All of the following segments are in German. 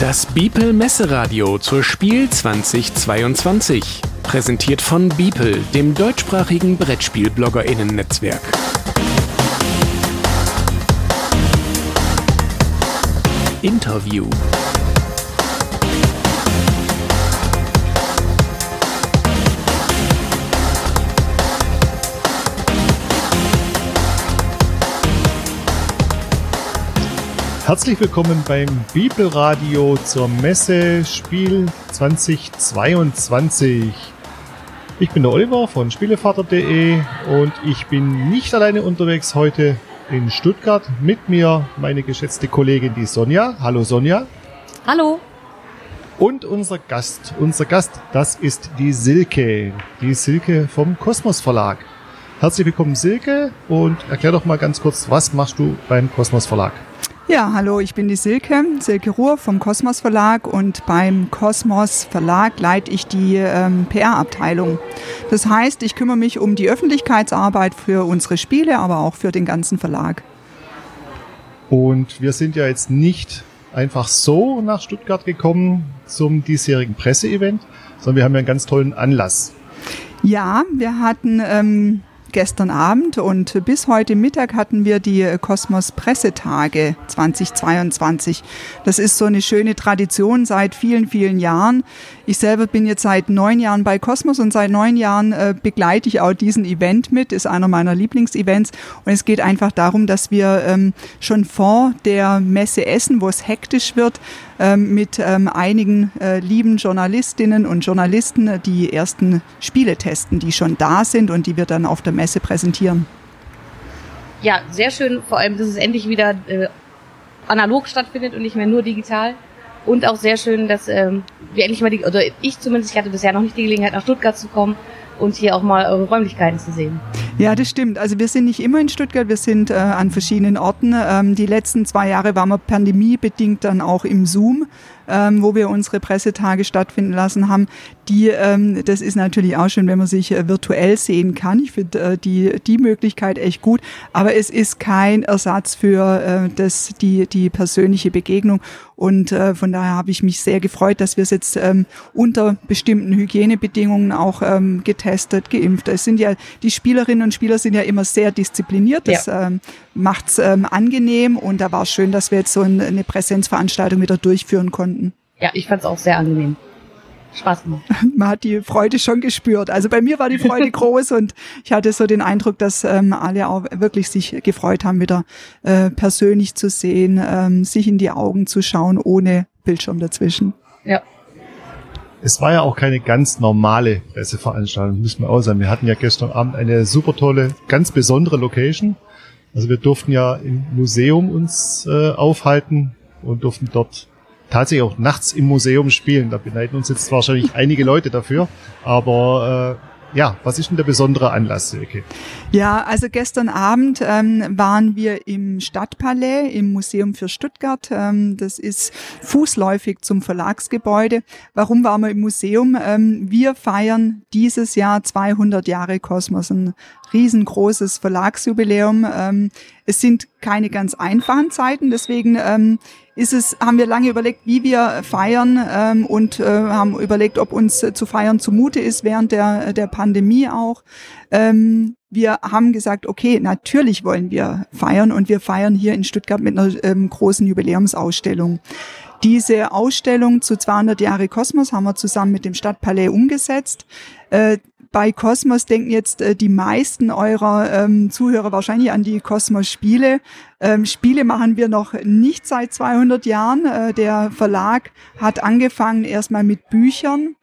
Das Biepel Messeradio zur Spiel 2022. Präsentiert von Biepel, dem deutschsprachigen Brettspiel-BloggerInnen-Netzwerk. Interview. Herzlich willkommen beim Bibelradio zur Messe Spiel 2022. Ich bin der Oliver von Spielevater.de und ich bin nicht alleine unterwegs heute in Stuttgart. Mit mir meine geschätzte Kollegin, die Sonja. Hallo Sonja. Hallo. Und unser Gast. Unser Gast, das ist die Silke. Die Silke vom Kosmos Verlag. Herzlich willkommen Silke und erklär doch mal ganz kurz, was machst du beim Kosmos Verlag? Ja, hallo, ich bin die Silke, Silke Ruhr vom Kosmos Verlag und beim Kosmos Verlag leite ich die ähm, PR-Abteilung. Das heißt, ich kümmere mich um die Öffentlichkeitsarbeit für unsere Spiele, aber auch für den ganzen Verlag. Und wir sind ja jetzt nicht einfach so nach Stuttgart gekommen zum diesjährigen Presseevent, sondern wir haben ja einen ganz tollen Anlass. Ja, wir hatten ähm, gestern Abend und bis heute Mittag hatten wir die Kosmos Pressetage 2022. Das ist so eine schöne Tradition seit vielen, vielen Jahren. Ich selber bin jetzt seit neun Jahren bei Kosmos und seit neun Jahren äh, begleite ich auch diesen Event mit, ist einer meiner Lieblingsevents. Und es geht einfach darum, dass wir ähm, schon vor der Messe Essen, wo es hektisch wird, ähm, mit ähm, einigen äh, lieben Journalistinnen und Journalisten äh, die ersten Spiele testen, die schon da sind und die wir dann auf der Messe präsentieren. Ja, sehr schön, vor allem, dass es endlich wieder äh, analog stattfindet und nicht mehr nur digital. Und auch sehr schön, dass ähm, wir endlich mal die, oder ich zumindest, ich hatte bisher noch nicht die Gelegenheit, nach Stuttgart zu kommen und hier auch mal eure Räumlichkeiten zu sehen. Ja, das stimmt. Also wir sind nicht immer in Stuttgart, wir sind äh, an verschiedenen Orten. Ähm, die letzten zwei Jahre waren wir pandemiebedingt dann auch im Zoom ähm, wo wir unsere Pressetage stattfinden lassen haben. Die, ähm, das ist natürlich auch schön, wenn man sich äh, virtuell sehen kann. Ich finde äh, die, die Möglichkeit echt gut, aber es ist kein Ersatz für äh, das, die, die persönliche Begegnung. Und äh, von daher habe ich mich sehr gefreut, dass wir es jetzt ähm, unter bestimmten Hygienebedingungen auch ähm, getestet, geimpft. Es sind ja die Spielerinnen und Spieler sind ja immer sehr diszipliniert. Das ja. ähm, macht es ähm, angenehm und da war es schön, dass wir jetzt so eine Präsenzveranstaltung wieder durchführen konnten. Ja, ich fand es auch sehr angenehm. Spaß gemacht. Man hat die Freude schon gespürt. Also bei mir war die Freude groß und ich hatte so den Eindruck, dass ähm, alle auch wirklich sich gefreut haben, wieder äh, persönlich zu sehen, ähm, sich in die Augen zu schauen, ohne Bildschirm dazwischen. Ja. Es war ja auch keine ganz normale Presseveranstaltung, müssen wir auch sagen. Wir hatten ja gestern Abend eine super tolle, ganz besondere Location. Also wir durften ja im Museum uns äh, aufhalten und durften dort tatsächlich auch nachts im Museum spielen. Da beneiden uns jetzt wahrscheinlich einige Leute dafür, aber äh, ja, was ist denn der besondere Anlass, Silke? Ja, also gestern Abend ähm, waren wir im Stadtpalais im Museum für Stuttgart. Ähm, das ist fußläufig zum Verlagsgebäude. Warum waren wir im Museum? Ähm, wir feiern dieses Jahr 200 Jahre Kosmos, ein riesengroßes Verlagsjubiläum. Ähm, es sind keine ganz einfachen Zeiten, deswegen ähm, ist es, haben wir lange überlegt, wie wir feiern ähm, und äh, haben überlegt, ob uns äh, zu feiern zumute ist während der, der Pandemie auch. Ähm, wir haben gesagt, okay, natürlich wollen wir feiern und wir feiern hier in Stuttgart mit einer ähm, großen Jubiläumsausstellung. Diese Ausstellung zu 200 Jahre Kosmos haben wir zusammen mit dem Stadtpalais umgesetzt. Äh, bei Cosmos denken jetzt äh, die meisten eurer ähm, Zuhörer wahrscheinlich an die Cosmos-Spiele. Ähm, Spiele machen wir noch nicht seit 200 Jahren. Äh, der Verlag hat angefangen erstmal mit Büchern.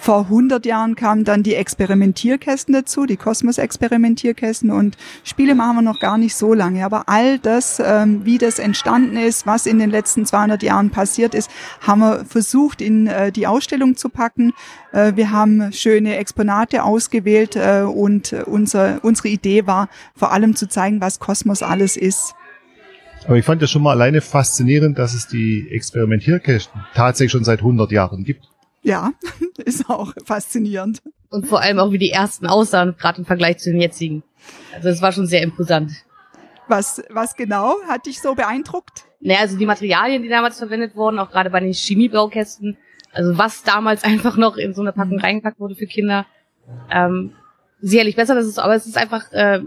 Vor 100 Jahren kamen dann die Experimentierkästen dazu, die Kosmos-Experimentierkästen und Spiele machen wir noch gar nicht so lange. Aber all das, ähm, wie das entstanden ist, was in den letzten 200 Jahren passiert ist, haben wir versucht in äh, die Ausstellung zu packen. Äh, wir haben schöne Exponate ausgewählt äh, und unser, unsere Idee war vor allem zu zeigen, was Kosmos alles ist. Aber ich fand ja schon mal alleine faszinierend, dass es die Experimentierkästen tatsächlich schon seit 100 Jahren gibt. Ja, ist auch faszinierend. Und vor allem auch, wie die ersten aussahen, gerade im Vergleich zu den jetzigen. Also es war schon sehr imposant. Was, was genau hat dich so beeindruckt? naja, also die Materialien, die damals verwendet wurden, auch gerade bei den Chemiebaukästen, also was damals einfach noch in so eine Packung Mhm. reingepackt wurde für Kinder, ähm, sicherlich besser, das ist, aber es ist einfach äh,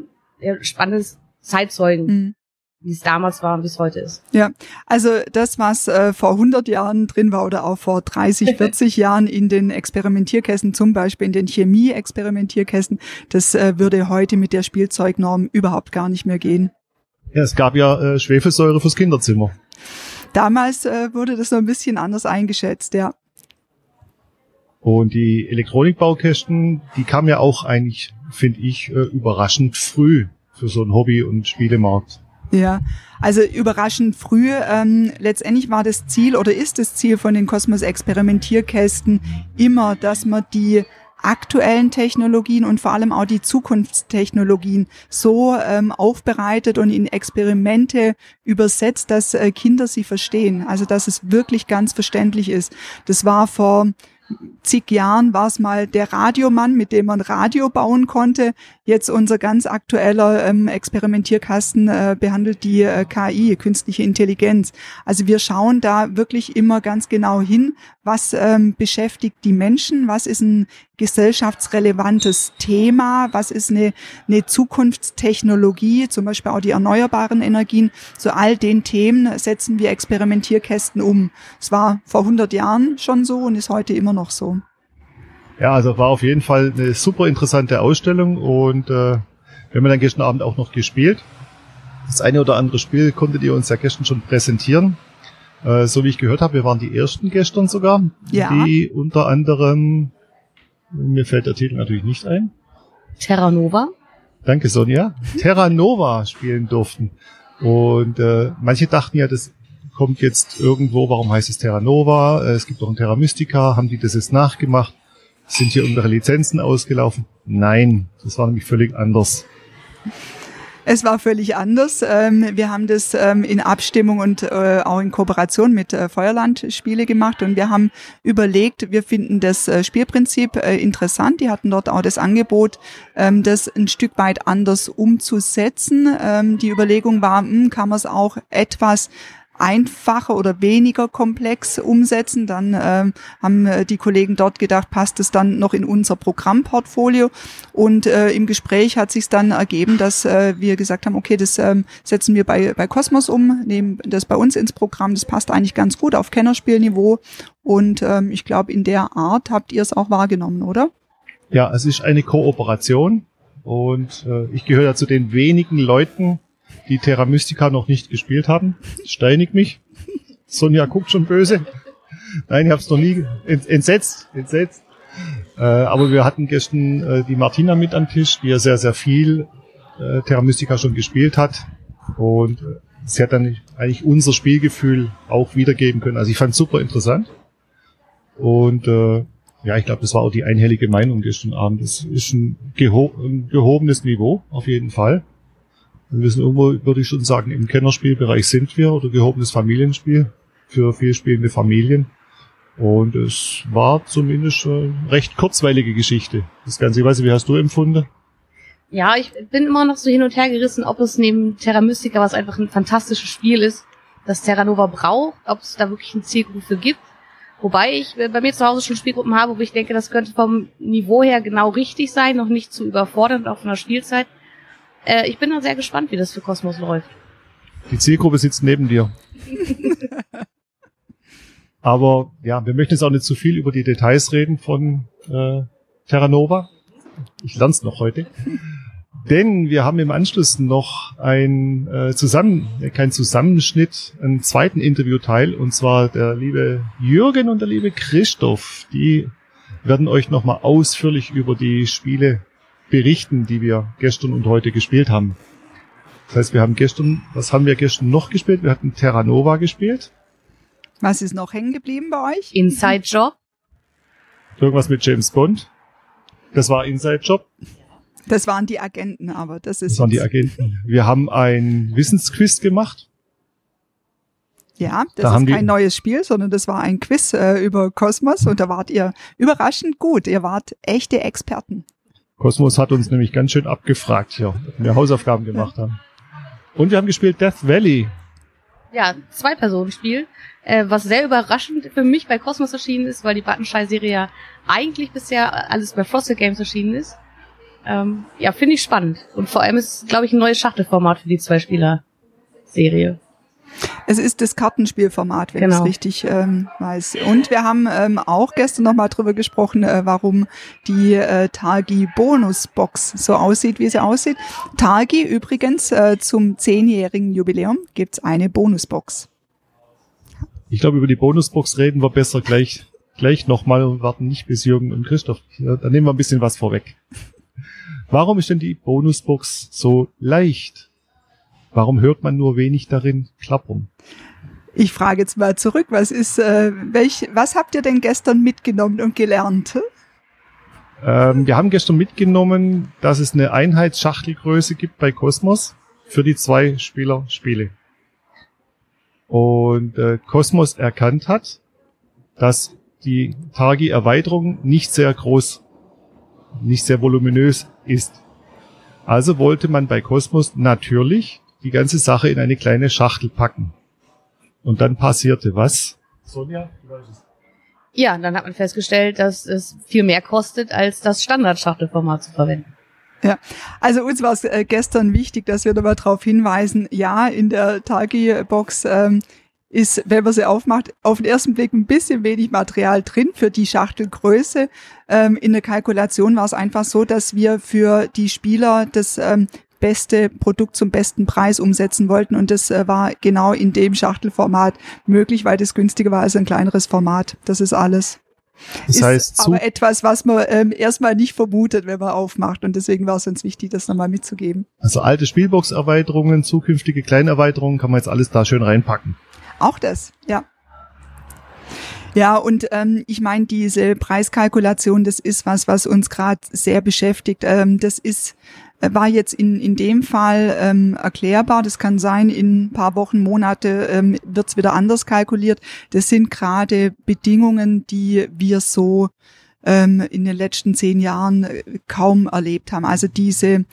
spannendes Zeitzeugen, Mhm. Wie es damals war und wie es heute ist. Ja, also das, was äh, vor 100 Jahren drin war oder auch vor 30, 40 Jahren in den Experimentierkästen, zum Beispiel in den Chemie-Experimentierkästen, das äh, würde heute mit der Spielzeugnorm überhaupt gar nicht mehr gehen. Ja, es gab ja äh, Schwefelsäure fürs Kinderzimmer. Damals äh, wurde das noch ein bisschen anders eingeschätzt, ja. Und die Elektronikbaukästen, die kamen ja auch eigentlich, finde ich, äh, überraschend früh für so einen Hobby- und Spielemarkt. Ja, also überraschend früh. Ähm, letztendlich war das Ziel oder ist das Ziel von den Kosmos Experimentierkästen immer, dass man die aktuellen Technologien und vor allem auch die Zukunftstechnologien so ähm, aufbereitet und in Experimente übersetzt, dass äh, Kinder sie verstehen. Also dass es wirklich ganz verständlich ist. Das war vor zig Jahren war es mal der Radiomann, mit dem man Radio bauen konnte. Jetzt unser ganz aktueller ähm, Experimentierkasten äh, behandelt die äh, KI, künstliche Intelligenz. Also wir schauen da wirklich immer ganz genau hin, was ähm, beschäftigt die Menschen, was ist ein gesellschaftsrelevantes Thema, was ist eine, eine Zukunftstechnologie, zum Beispiel auch die erneuerbaren Energien. Zu all den Themen setzen wir Experimentierkästen um. Es war vor 100 Jahren schon so und ist heute immer noch so. Ja, also war auf jeden Fall eine super interessante Ausstellung und äh, wir haben dann gestern Abend auch noch gespielt. Das eine oder andere Spiel konntet ihr uns ja gestern schon präsentieren. Äh, so wie ich gehört habe, wir waren die ersten gestern sogar, Ja. die unter anderem, mir fällt der Titel natürlich nicht ein, Terra Nova. Danke, Sonja. Terra Nova spielen durften. Und äh, manche dachten ja, das kommt jetzt irgendwo, warum heißt es Terra Nova? Äh, es gibt doch ein Terra Mystica, haben die das jetzt nachgemacht? Sind hier irgendwelche Lizenzen ausgelaufen? Nein, das war nämlich völlig anders. Es war völlig anders. Ähm, wir haben das ähm, in Abstimmung und äh, auch in Kooperation mit äh, Feuerland Spiele gemacht und wir haben überlegt, wir finden das äh, Spielprinzip interessant. Die hatten dort auch das Angebot, ähm, das ein Stück weit anders umzusetzen. Die Überlegung war, hm, kann man es auch etwas einfacher oder weniger komplex umsetzen. Dann ähm, haben äh, die Kollegen dort gedacht, passt es dann noch in unser Programmportfolio. Und äh, im Gespräch hat sich dann ergeben, dass äh, wir gesagt haben, okay, das ähm, setzen wir bei, bei Cosmos um, nehmen das bei uns ins Programm. Das passt eigentlich ganz gut auf Kennerspielniveau. Und ähm, ich glaube, in der Art habt ihr es auch wahrgenommen, oder? Ja, es ist eine Kooperation und äh, ich gehöre ja zu den wenigen Leuten, die Terra Mystica noch nicht gespielt haben. Steinig mich. Sonja guckt schon böse. Nein, ich habe es noch nie ent, entsetzt, entsetzt. Äh, aber wir hatten gestern äh, die Martina mit am Tisch, die ja sehr, sehr viel äh, Terra Mystica schon gespielt hat. Und äh, sie hat dann eigentlich unser Spielgefühl auch wiedergeben können. Also ich fand super interessant. Und äh, ja, ich glaube, das war auch die einhellige Meinung gestern Abend. Das ist ein, geho ein gehobenes Niveau, auf jeden Fall. Wir sind irgendwo, würde ich schon sagen, im Kennerspielbereich sind wir oder gehobenes Familienspiel für viel spielende Familien. Und es war zumindest eine recht kurzweilige Geschichte. Das Ganze, ich weiß nicht, wie hast du empfunden? Ja, ich bin immer noch so hin und her gerissen, ob es neben Terra Mystica, was einfach ein fantastisches Spiel ist, das Terra Nova braucht, ob es da wirklich eine Zielgruppe gibt. Wobei ich äh, bei mir zu Hause schon Spielgruppen habe, wo ich denke, das könnte vom Niveau her genau richtig sein, noch nicht zu überfordernd auch von der Spielzeit. Äh, ich bin da sehr gespannt, wie das für Kosmos läuft. Die Zielgruppe sitzt neben dir. Aber ja, wir möchten jetzt auch nicht zu viel über die Details reden von äh, Terra Nova. Ich lern's noch heute. Denn wir haben im Anschluss noch ein äh, Zusammen, äh, kein Zusammenschnitt, einen zweiten Interviewteil, und zwar der liebe Jürgen und der liebe Christoph. Die werden euch nochmal ausführlich über die Spiele berichten, die wir gestern und heute gespielt haben. Das heißt, wir haben gestern, was haben wir gestern noch gespielt? Wir hatten Terra Nova gespielt. Was ist noch hängen geblieben bei euch? Inside Job. Irgendwas mit James Bond. Das war Inside Job. Das waren die Agenten, aber das ist Das waren die Agenten. Wir haben ein Wissensquiz gemacht. Ja, das Da haben ist die- kein neues Spiel, sondern das war ein Quiz äh, über Kosmos und da wart ihr überraschend gut. Ihr wart echte Experten. Cosmos hat uns nämlich ganz schön abgefragt hier, wenn wir Hausaufgaben gemacht haben. Und wir haben gespielt Death Valley. ja, Zwei-Personen-Spiel, äh, was sehr überraschend für mich bei Cosmos erschienen ist, weil die Buttonschei-Serie ja eigentlich bisher alles bei Frosted Games erschienen ist. Ähm, ja, finde ich spannend. Und vor allem ist, glaube ich, ein neues Schachtelformat für die Zwei-Spieler-Serie. Es ist das Kartenspielformat, wenn genau. ich es richtig ähm, weiß. Und wir haben ähm, auch gestern nochmal drüber gesprochen, äh, warum die äh, Targi Bonusbox so aussieht, wie sie aussieht. Targi übrigens äh, zum zehnjährigen Jubiläum gibt's eine Bonusbox. Ich glaube, über die Bonusbox reden wir besser gleich, gleich nochmal und warten nicht bis Jürgen und Christoph. Ja, da nehmen wir ein bisschen was vorweg. Warum ist denn die Bonusbox so leicht? Warum hört man nur wenig darin klappern? Ich frage jetzt mal zurück, was ist, äh, welch, was habt ihr denn gestern mitgenommen und gelernt? Ähm, wir haben gestern mitgenommen, dass es eine Einheitsschachtelgröße gibt bei Cosmos für die zwei Spieler Spiele. Und äh, Cosmos erkannt hat, dass die Targi-Erweiterung nicht sehr groß, nicht sehr voluminös ist. Also wollte man bei Cosmos natürlich die ganze Sache in eine kleine Schachtel packen. Und dann passierte was? Sonja, du weißt es. Ja, dann hat man festgestellt, dass es viel mehr kostet, als das Standardschachtelformat zu verwenden. Ja, also uns war es äh, gestern wichtig, dass wir nochmal darauf hinweisen, ja, in der Tagi-Box ähm, ist, wenn man sie aufmacht, auf den ersten Blick ein bisschen wenig Material drin für die Schachtelgröße. Ähm, in der Kalkulation war es einfach so, dass wir für die Spieler das ähm, beste Produkt zum besten Preis umsetzen wollten. Und das äh, war genau in dem Schachtelformat möglich, weil das günstiger war als ein kleineres Format. Das ist alles. Das ist heißt, aber etwas, was man ähm, erstmal nicht vermutet, wenn man aufmacht. Und deswegen war es uns wichtig, das nochmal mitzugeben. Also alte Spielbox-Erweiterungen, zukünftige Kleinerweiterungen kann man jetzt alles da schön reinpacken. Auch das, ja. Ja, und ähm, ich meine, diese Preiskalkulation, das ist was, was uns gerade sehr beschäftigt. Ähm, das ist war jetzt in, in dem Fall ähm, erklärbar. Das kann sein, in ein paar Wochen, Monate ähm, wird es wieder anders kalkuliert. Das sind gerade Bedingungen, die wir so ähm, in den letzten zehn Jahren äh, kaum erlebt haben. Also diese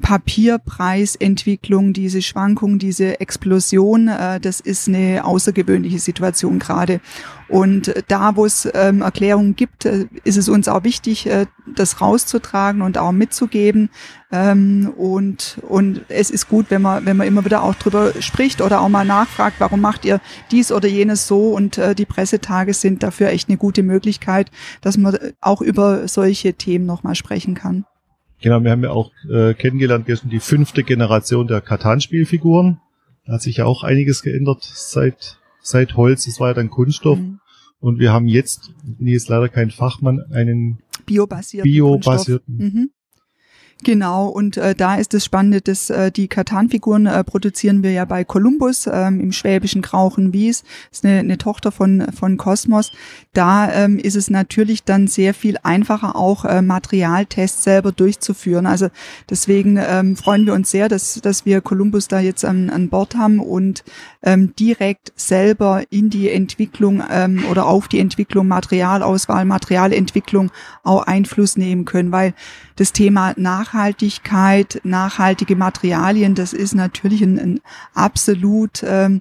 Papierpreisentwicklung, diese Schwankung, diese Explosion, äh, das ist eine außergewöhnliche Situation gerade. Und da, wo es ähm, Erklärungen gibt, äh, ist es uns auch wichtig, äh, das rauszutragen und auch mitzugeben. Ähm, und, und es ist gut, wenn man, wenn man immer wieder auch drüber spricht oder auch mal nachfragt, warum macht ihr dies oder jenes so? Und äh, die Pressetage sind dafür echt eine gute Möglichkeit, dass man auch über solche Themen nochmal sprechen kann. Genau, wir haben ja auch äh, kennengelernt gestern die fünfte Generation der Katan-Spielfiguren. Da hat sich ja auch einiges geändert seit, seit Holz. Das war ja dann Kunststoff. Mhm. Und wir haben jetzt, nee, ist leider kein Fachmann, einen biobasierten, biobasierten mhm. Genau, und äh, da ist das Spannende, dass äh, die Katan-Figuren äh, produzieren wir ja bei Columbus ähm, im schwäbischen Krauchen-Wies. Das ist eine, eine Tochter von, von Cosmos. Da ähm, ist es natürlich dann sehr viel einfacher, auch äh, Materialtests selber durchzuführen. Also deswegen ähm, freuen wir uns sehr, dass, dass wir Columbus da jetzt an, an Bord haben und ähm, direkt selber in die Entwicklung ähm, oder auf die Entwicklung, Materialauswahl, Materialentwicklung auch Einfluss nehmen können, weil das Thema Nachhaltigkeit, nachhaltige Materialien, das ist natürlich ein, ein absolut ähm,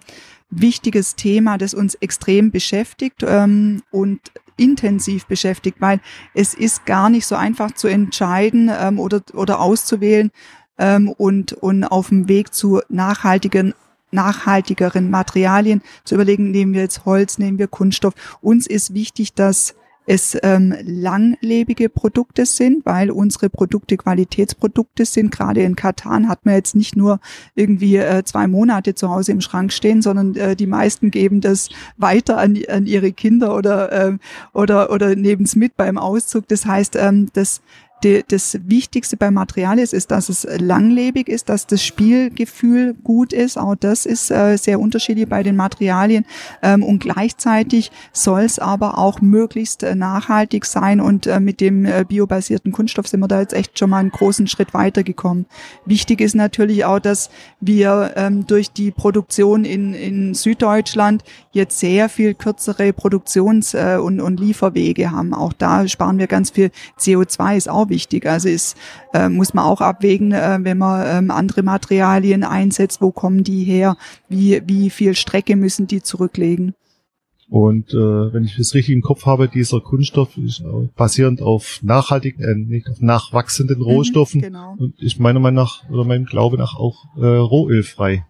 wichtiges Thema, das uns extrem beschäftigt ähm, und intensiv beschäftigt, weil es ist gar nicht so einfach zu entscheiden ähm, oder, oder auszuwählen ähm, und, und auf dem Weg zu nachhaltigen nachhaltigeren Materialien zu überlegen, nehmen wir jetzt Holz, nehmen wir Kunststoff. Uns ist wichtig, dass es ähm, langlebige Produkte sind, weil unsere Produkte Qualitätsprodukte sind. Gerade in Katan hat man jetzt nicht nur irgendwie äh, zwei Monate zu Hause im Schrank stehen, sondern äh, die meisten geben das weiter an, an ihre Kinder oder, äh, oder, oder nehmen es mit beim Auszug. Das heißt, ähm, das die, das Wichtigste beim Material ist, ist, dass es langlebig ist, dass das Spielgefühl gut ist. Auch das ist äh, sehr unterschiedlich bei den Materialien. Ähm, und gleichzeitig soll es aber auch möglichst äh, nachhaltig sein. Und äh, mit dem äh, biobasierten Kunststoff sind wir da jetzt echt schon mal einen großen Schritt weitergekommen. Wichtig ist natürlich auch, dass wir ähm, durch die Produktion in, in Süddeutschland jetzt sehr viel kürzere Produktions- äh, und, und Lieferwege haben. Auch da sparen wir ganz viel CO2, ist auch wichtig. Also ist, äh, muss man auch abwägen, äh, wenn man ähm, andere Materialien einsetzt, wo kommen die her, wie, wie viel Strecke müssen die zurücklegen. Und äh, wenn ich das richtig im Kopf habe, dieser Kunststoff ist basierend auf nachhaltigen, äh, nicht auf nachwachsenden mhm, Rohstoffen mhm, genau. und ist meiner Meinung nach oder meinem Glaube nach auch äh, rohölfrei.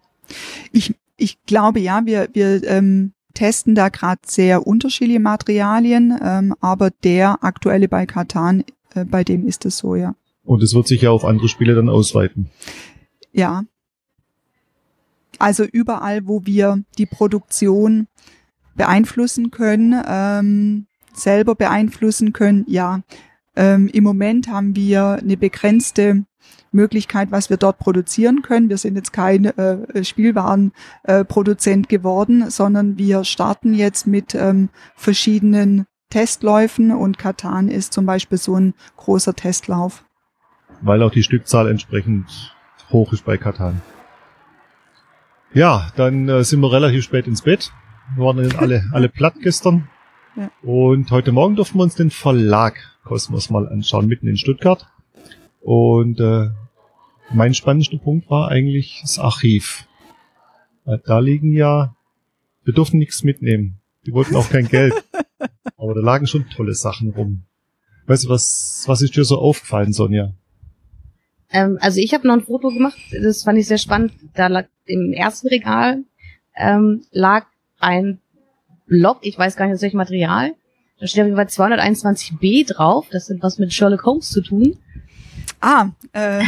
Ich, ich glaube ja, wir, wir ähm, testen da gerade sehr unterschiedliche Materialien, ähm, aber der aktuelle bei Katan, äh, bei dem ist es so, ja. Und es wird sich ja auf andere Spiele dann ausweiten. Ja. Also überall, wo wir die Produktion beeinflussen können, ähm, selber beeinflussen können, ja. Ähm, Im Moment haben wir eine begrenzte Möglichkeit, was wir dort produzieren können. Wir sind jetzt kein äh, Spielwarenproduzent äh, geworden, sondern wir starten jetzt mit ähm, verschiedenen Testläufen und Katan ist zum Beispiel so ein großer Testlauf. Weil auch die Stückzahl entsprechend hoch ist bei Katan. Ja, dann äh, sind wir relativ spät ins Bett. Wir waren dann alle, alle platt gestern. Ja. Und heute Morgen durften wir uns den Verlag Kosmos mal anschauen, mitten in Stuttgart. Und äh, mein spannendster Punkt war eigentlich das Archiv. Da liegen ja, wir durften nichts mitnehmen. Die wollten auch kein Geld. Aber da lagen schon tolle Sachen rum. Weißt du, was, was ist dir so aufgefallen, Sonja? Ähm, also ich habe noch ein Foto gemacht, das fand ich sehr spannend. Da lag im ersten Regal ähm, lag ein Block, ich weiß gar nicht aus welchem Material. Da steht auf jeden Fall 221b drauf. Das hat was mit Sherlock Holmes zu tun. Ah, äh,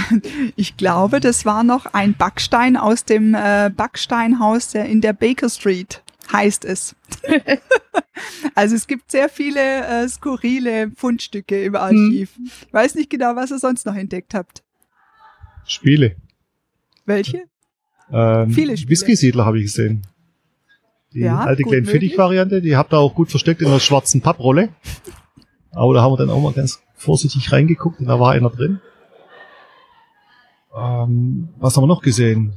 ich glaube, das war noch ein Backstein aus dem äh, Backsteinhaus der, in der Baker Street, heißt es. also es gibt sehr viele äh, skurrile Fundstücke im Archiv. Hm. Ich weiß nicht genau, was ihr sonst noch entdeckt habt. Spiele. Welche? Ähm, viele Spiele. Whisky-Siedler habe ich gesehen. Die ja, alte kleine Fittich-Variante, die habt ihr auch gut versteckt in der schwarzen Papprolle. Aber da haben wir dann auch mal ganz vorsichtig reingeguckt und da war einer drin. Ähm, was haben wir noch gesehen?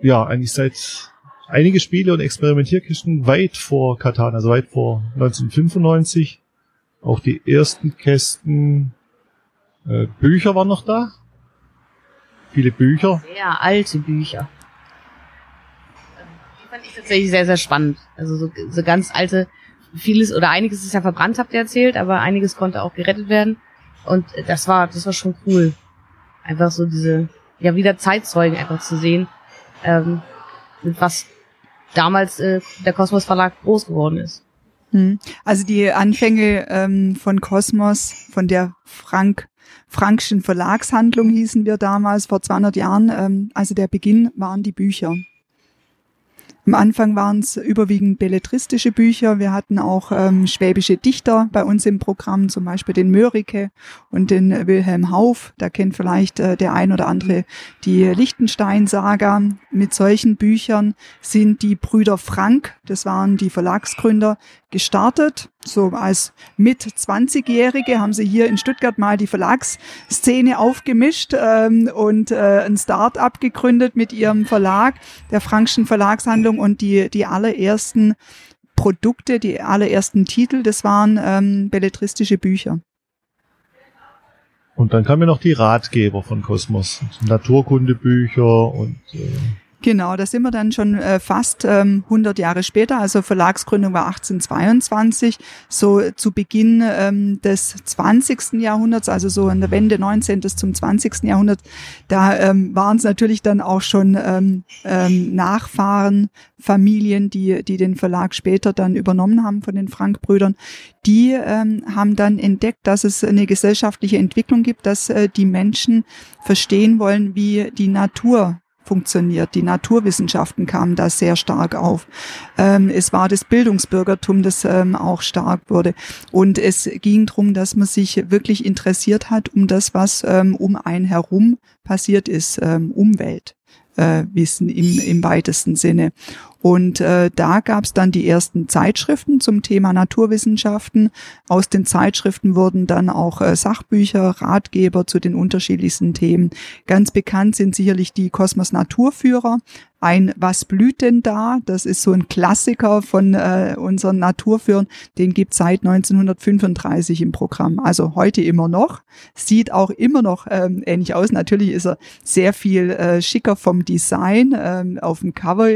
Ja, eigentlich seit einige Spiele und Experimentierkisten weit vor Katan, also weit vor 1995. Auch die ersten Kästen, äh, Bücher waren noch da. Viele Bücher. Sehr alte Bücher. Die fand ich tatsächlich sehr, sehr spannend. Also so, so ganz alte, vieles oder einiges ist ja verbrannt, habt ihr erzählt, aber einiges konnte auch gerettet werden. Und das war, das war schon cool einfach so diese, ja, wieder Zeitzeugen einfach zu sehen, ähm, was damals äh, der Kosmos Verlag groß geworden ist. Hm. Also die Anfänge ähm, von Kosmos, von der Frank Frankschen Verlagshandlung hießen wir damals vor 200 Jahren. Ähm, also der Beginn waren die Bücher. Am Anfang waren es überwiegend belletristische Bücher. Wir hatten auch ähm, schwäbische Dichter bei uns im Programm, zum Beispiel den Mörike und den Wilhelm Hauf. Da kennt vielleicht äh, der ein oder andere die Lichtenstein-Saga. Mit solchen Büchern sind die Brüder Frank, das waren die Verlagsgründer, gestartet. So als mit 20-Jährige haben sie hier in Stuttgart mal die Verlagsszene aufgemischt ähm, und äh, ein Start-up gegründet mit ihrem Verlag, der Frankschen Verlagshandlung und die, die allerersten Produkte, die allerersten Titel, das waren ähm, belletristische Bücher. Und dann kamen ja noch die Ratgeber von Kosmos, Naturkundebücher und äh Genau, da sind wir dann schon äh, fast ähm, 100 Jahre später. Also Verlagsgründung war 1822, so zu Beginn ähm, des 20. Jahrhunderts, also so in der Wende 19. zum 20. Jahrhundert. Da ähm, waren es natürlich dann auch schon ähm, ähm, Nachfahren, Familien, die, die den Verlag später dann übernommen haben von den Frank-Brüdern. Die ähm, haben dann entdeckt, dass es eine gesellschaftliche Entwicklung gibt, dass äh, die Menschen verstehen wollen, wie die Natur funktioniert. Die Naturwissenschaften kamen da sehr stark auf. Ähm, es war das Bildungsbürgertum, das ähm, auch stark wurde. Und es ging darum, dass man sich wirklich interessiert hat um das, was ähm, um einen herum passiert ist, ähm, Umwelt äh, Wissen im, im weitesten Sinne. Und äh, da gab es dann die ersten Zeitschriften zum Thema Naturwissenschaften. Aus den Zeitschriften wurden dann auch äh, Sachbücher, Ratgeber zu den unterschiedlichsten Themen. Ganz bekannt sind sicherlich die Kosmos Naturführer ein Was blüht denn da? Das ist so ein Klassiker von äh, unseren Naturführern. Den gibt seit 1935 im Programm. Also heute immer noch. Sieht auch immer noch ähm, ähnlich aus. Natürlich ist er sehr viel äh, schicker vom Design ähm, auf dem Cover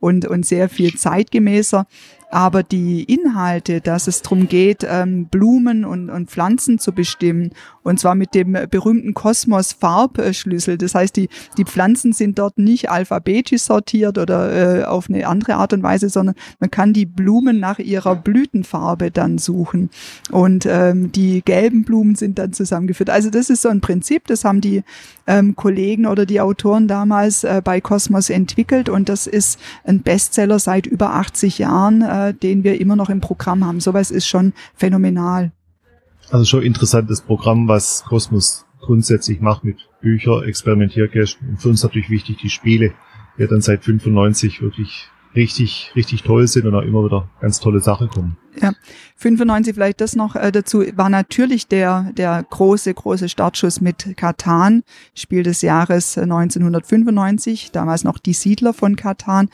und, und sehr viel zeitgemäßer. Aber die Inhalte, dass es darum geht, ähm, Blumen und, und Pflanzen zu bestimmen, und zwar mit dem berühmten Kosmos-Farbschlüssel. Das heißt, die, die Pflanzen sind dort nicht alphabetisch sortiert oder äh, auf eine andere Art und Weise, sondern man kann die Blumen nach ihrer Blütenfarbe dann suchen. Und ähm, die gelben Blumen sind dann zusammengeführt. Also das ist so ein Prinzip, das haben die ähm, Kollegen oder die Autoren damals äh, bei Kosmos entwickelt und das ist ein Bestseller seit über 80 Jahren. Äh, den wir immer noch im Programm haben. Sowas ist schon phänomenal. Also schon interessantes Programm, was Kosmos grundsätzlich macht mit Bücher, Experimentierkästen und für uns natürlich wichtig die Spiele, die dann seit 95 wirklich richtig, richtig toll sind und auch immer wieder ganz tolle Sachen kommen. Ja, 95 vielleicht das noch äh, dazu, war natürlich der, der große, große Startschuss mit Katan, Spiel des Jahres 1995, damals noch die Siedler von Katan.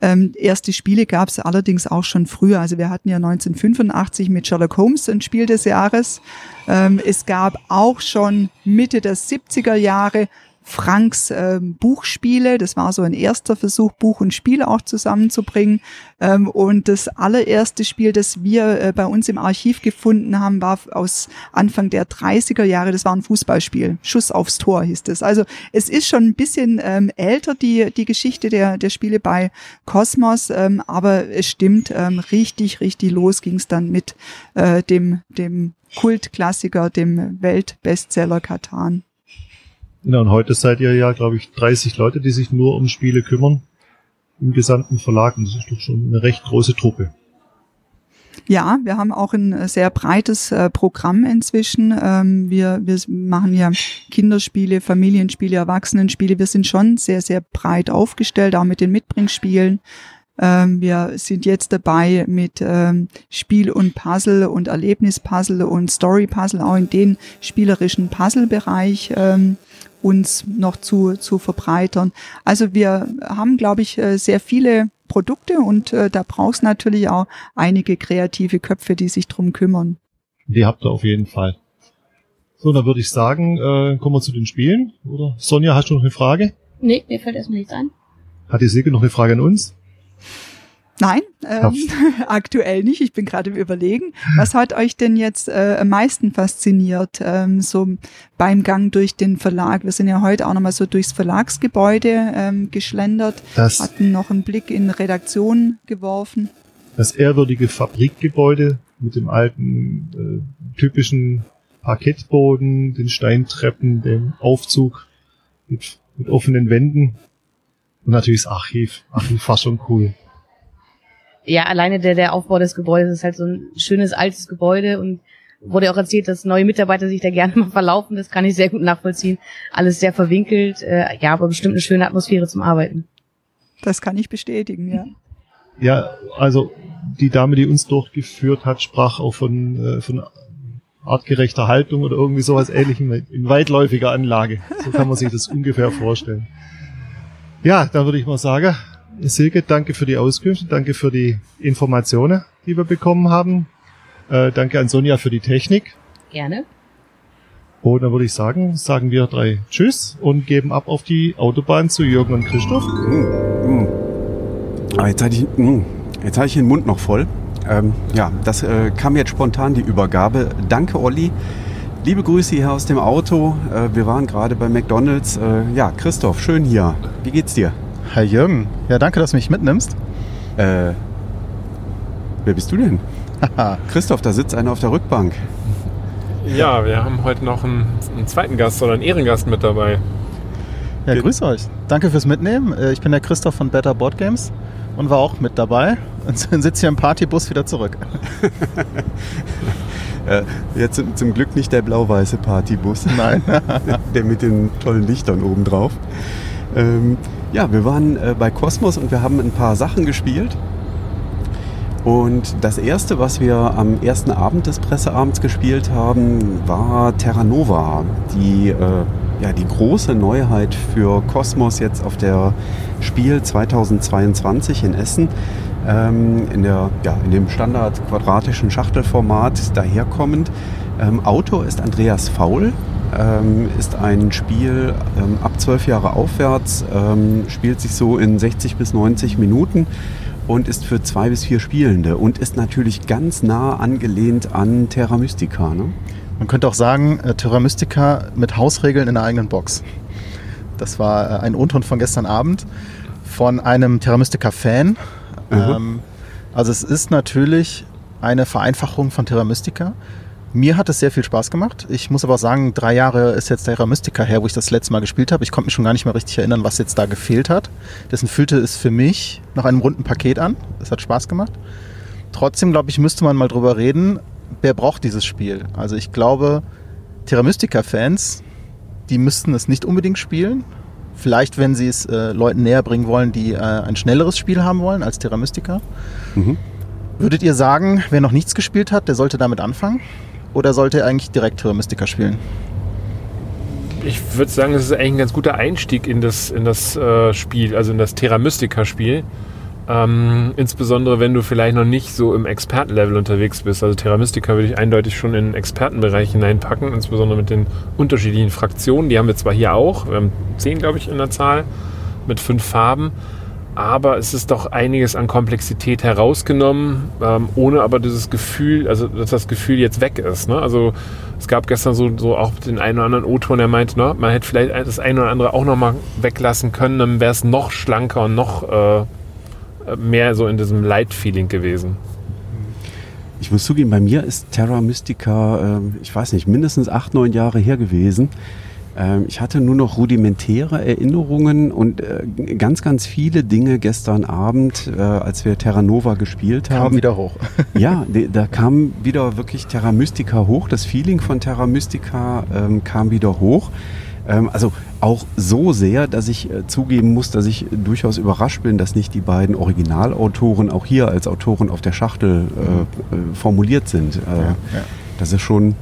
Ähm, erste Spiele gab es allerdings auch schon früher, also wir hatten ja 1985 mit Sherlock Holmes ein Spiel des Jahres. Ähm, es gab auch schon Mitte der 70er Jahre Franks äh, Buchspiele. Das war so ein erster Versuch, Buch und Spiel auch zusammenzubringen. Ähm, und das allererste Spiel, das wir äh, bei uns im Archiv gefunden haben, war aus Anfang der 30er Jahre. Das war ein Fußballspiel. Schuss aufs Tor hieß es. Also es ist schon ein bisschen ähm, älter, die, die Geschichte der, der Spiele bei Cosmos. Ähm, aber es stimmt, ähm, richtig, richtig los ging es dann mit äh, dem, dem Kultklassiker, dem Weltbestseller Katan. Genau, und heute seid ihr ja, glaube ich, 30 Leute, die sich nur um Spiele kümmern im gesamten Verlag. Und das ist doch schon eine recht große Truppe. Ja, wir haben auch ein sehr breites äh, Programm inzwischen. Ähm, wir, wir machen ja Kinderspiele, Familienspiele, Erwachsenenspiele. Wir sind schon sehr, sehr breit aufgestellt, auch mit den Mitbringspielen. Ähm, wir sind jetzt dabei mit ähm, Spiel und Puzzle und Erlebnispuzzle und Story-Puzzle, auch in den spielerischen Puzzle-Bereich. Ähm, uns noch zu, zu verbreitern. Also wir haben, glaube ich, äh, sehr viele Produkte und äh, da brauchst natürlich auch einige kreative Köpfe, die sich drum kümmern. Die habt ihr auf jeden Fall. So, dann würde ich sagen, äh, kommen wir zu den Spielen. Oder Sonja, hast du noch eine Frage? Nee, mir fällt erstmal nichts ein. Hat die Silke noch eine Frage an uns? Nein, ähm, aktuell nicht. Ich bin gerade im Überlegen. Was hat euch denn jetzt äh, am meisten fasziniert, ähm, so beim Gang durch den Verlag? Wir sind ja heute auch nochmal so durchs Verlagsgebäude ähm, geschlendert, das, hatten noch einen Blick in Redaktion geworfen. Das ehrwürdige Fabrikgebäude mit dem alten äh, typischen Parkettboden, den Steintreppen, dem Aufzug mit, mit offenen Wänden und natürlich das Archiv. Archiv war schon cool ja, alleine der, der Aufbau des Gebäudes ist halt so ein schönes altes Gebäude und wurde auch erzählt, dass neue Mitarbeiter sich da gerne mal verlaufen. Das kann ich sehr gut nachvollziehen. Alles sehr verwinkelt, äh, ja, aber bestimmt eine schöne Atmosphäre zum Arbeiten. Das kann ich bestätigen, ja. Ja, also die Dame, die uns durchgeführt hat, sprach auch von, äh, von artgerechter Haltung oder irgendwie sowas ähnlichem in weitläufiger Anlage. So kann man sich das ungefähr vorstellen. Ja, dann würde ich mal sagen, Silke, danke für die Auskünfte, danke für die Informationen, die wir bekommen haben. Äh, danke an Sonja für die Technik. Gerne. Und dann würde ich sagen, sagen wir drei Tschüss und geben ab auf die Autobahn zu Jürgen und Christoph. Mm, mm. Ah, jetzt hatte ich, mm, jetzt hatte ich den Mund noch voll. Ähm, ja, das äh, kam jetzt spontan die Übergabe. Danke, Olli. Liebe Grüße hier aus dem Auto. Äh, wir waren gerade bei McDonalds. Äh, ja, Christoph, schön hier. Wie geht's dir? Herr Jürgen, ja danke, dass du mich mitnimmst. Äh, wer bist du denn? Christoph, da sitzt einer auf der Rückbank. Ja, wir haben heute noch einen, einen, zweiten Gast oder einen Ehrengast mit dabei. Ja, grüße euch. Danke fürs Mitnehmen. Äh, ich bin der Christoph von Better Board Games und war auch mit dabei und sitze hier im Partybus wieder zurück. äh, jetzt zum Glück nicht der blau-weiße Partybus. Nein. der mit den tollen Lichtern oben drauf. Ähm, ja, wir waren äh, bei Cosmos und wir haben ein paar Sachen gespielt. Und das erste, was wir am ersten Abend des Presseabends gespielt haben, war Terra Nova, die äh, ja, die große Neuheit für Cosmos jetzt auf der Spiel 2022 in Essen. Ähm, in, der, ja, in dem Standard quadratischen Schachtelformat daherkommend. Ähm, Autor ist Andreas Faul, ähm, ist ein Spiel ähm, ab zwölf Jahre aufwärts, ähm, spielt sich so in 60 bis 90 Minuten und ist für zwei bis vier Spielende und ist natürlich ganz nah angelehnt an Terra Mystica. Ne? Man könnte auch sagen, äh, Terra Mystica mit Hausregeln in der eigenen Box. Das war äh, ein Unton von gestern Abend von einem Terra Mystica-Fan. Ähm, also es ist natürlich eine Vereinfachung von Terra Mystica. Mir hat es sehr viel Spaß gemacht. Ich muss aber auch sagen, drei Jahre ist jetzt Terra Mystica her, wo ich das letzte Mal gespielt habe. Ich konnte mich schon gar nicht mehr richtig erinnern, was jetzt da gefehlt hat. Dessen fühlte es für mich nach einem runden Paket an. Es hat Spaß gemacht. Trotzdem, glaube ich, müsste man mal drüber reden, wer braucht dieses Spiel. Also ich glaube, Terra Mystica-Fans, die müssten es nicht unbedingt spielen. Vielleicht, wenn sie es äh, Leuten näher bringen wollen, die äh, ein schnelleres Spiel haben wollen als Terra Mystica. Mhm. Würdet ihr sagen, wer noch nichts gespielt hat, der sollte damit anfangen? Oder sollte er eigentlich direkt Terra Mystica spielen? Ich würde sagen, es ist eigentlich ein ganz guter Einstieg in das, in das äh, Spiel, also in das Terra Mystica Spiel. Ähm, insbesondere wenn du vielleicht noch nicht so im Expertenlevel unterwegs bist. Also Terra Mystica würde ich eindeutig schon in den Expertenbereich hineinpacken, insbesondere mit den unterschiedlichen Fraktionen. Die haben wir zwar hier auch, wir haben zehn, glaube ich, in der Zahl, mit fünf Farben. Aber es ist doch einiges an Komplexität herausgenommen, ähm, ohne aber dieses Gefühl, also dass das Gefühl jetzt weg ist. Ne? Also es gab gestern so, so auch den einen oder anderen O-Ton, der meinte, ne, man hätte vielleicht das eine oder andere auch nochmal weglassen können, dann wäre es noch schlanker und noch äh, mehr so in diesem Light-Feeling gewesen. Ich muss zugeben, bei mir ist Terra Mystica, äh, ich weiß nicht, mindestens acht, neun Jahre her gewesen. Ähm, ich hatte nur noch rudimentäre Erinnerungen und äh, ganz, ganz viele Dinge gestern Abend, äh, als wir Terra Nova gespielt haben. Kam wieder hoch. ja, da kam wieder wirklich Terra Mystica hoch. Das Feeling von Terra Mystica ähm, kam wieder hoch. Ähm, also auch so sehr, dass ich äh, zugeben muss, dass ich durchaus überrascht bin, dass nicht die beiden Originalautoren auch hier als Autoren auf der Schachtel äh, äh formuliert sind. Äh, ja, ja. Das ist schon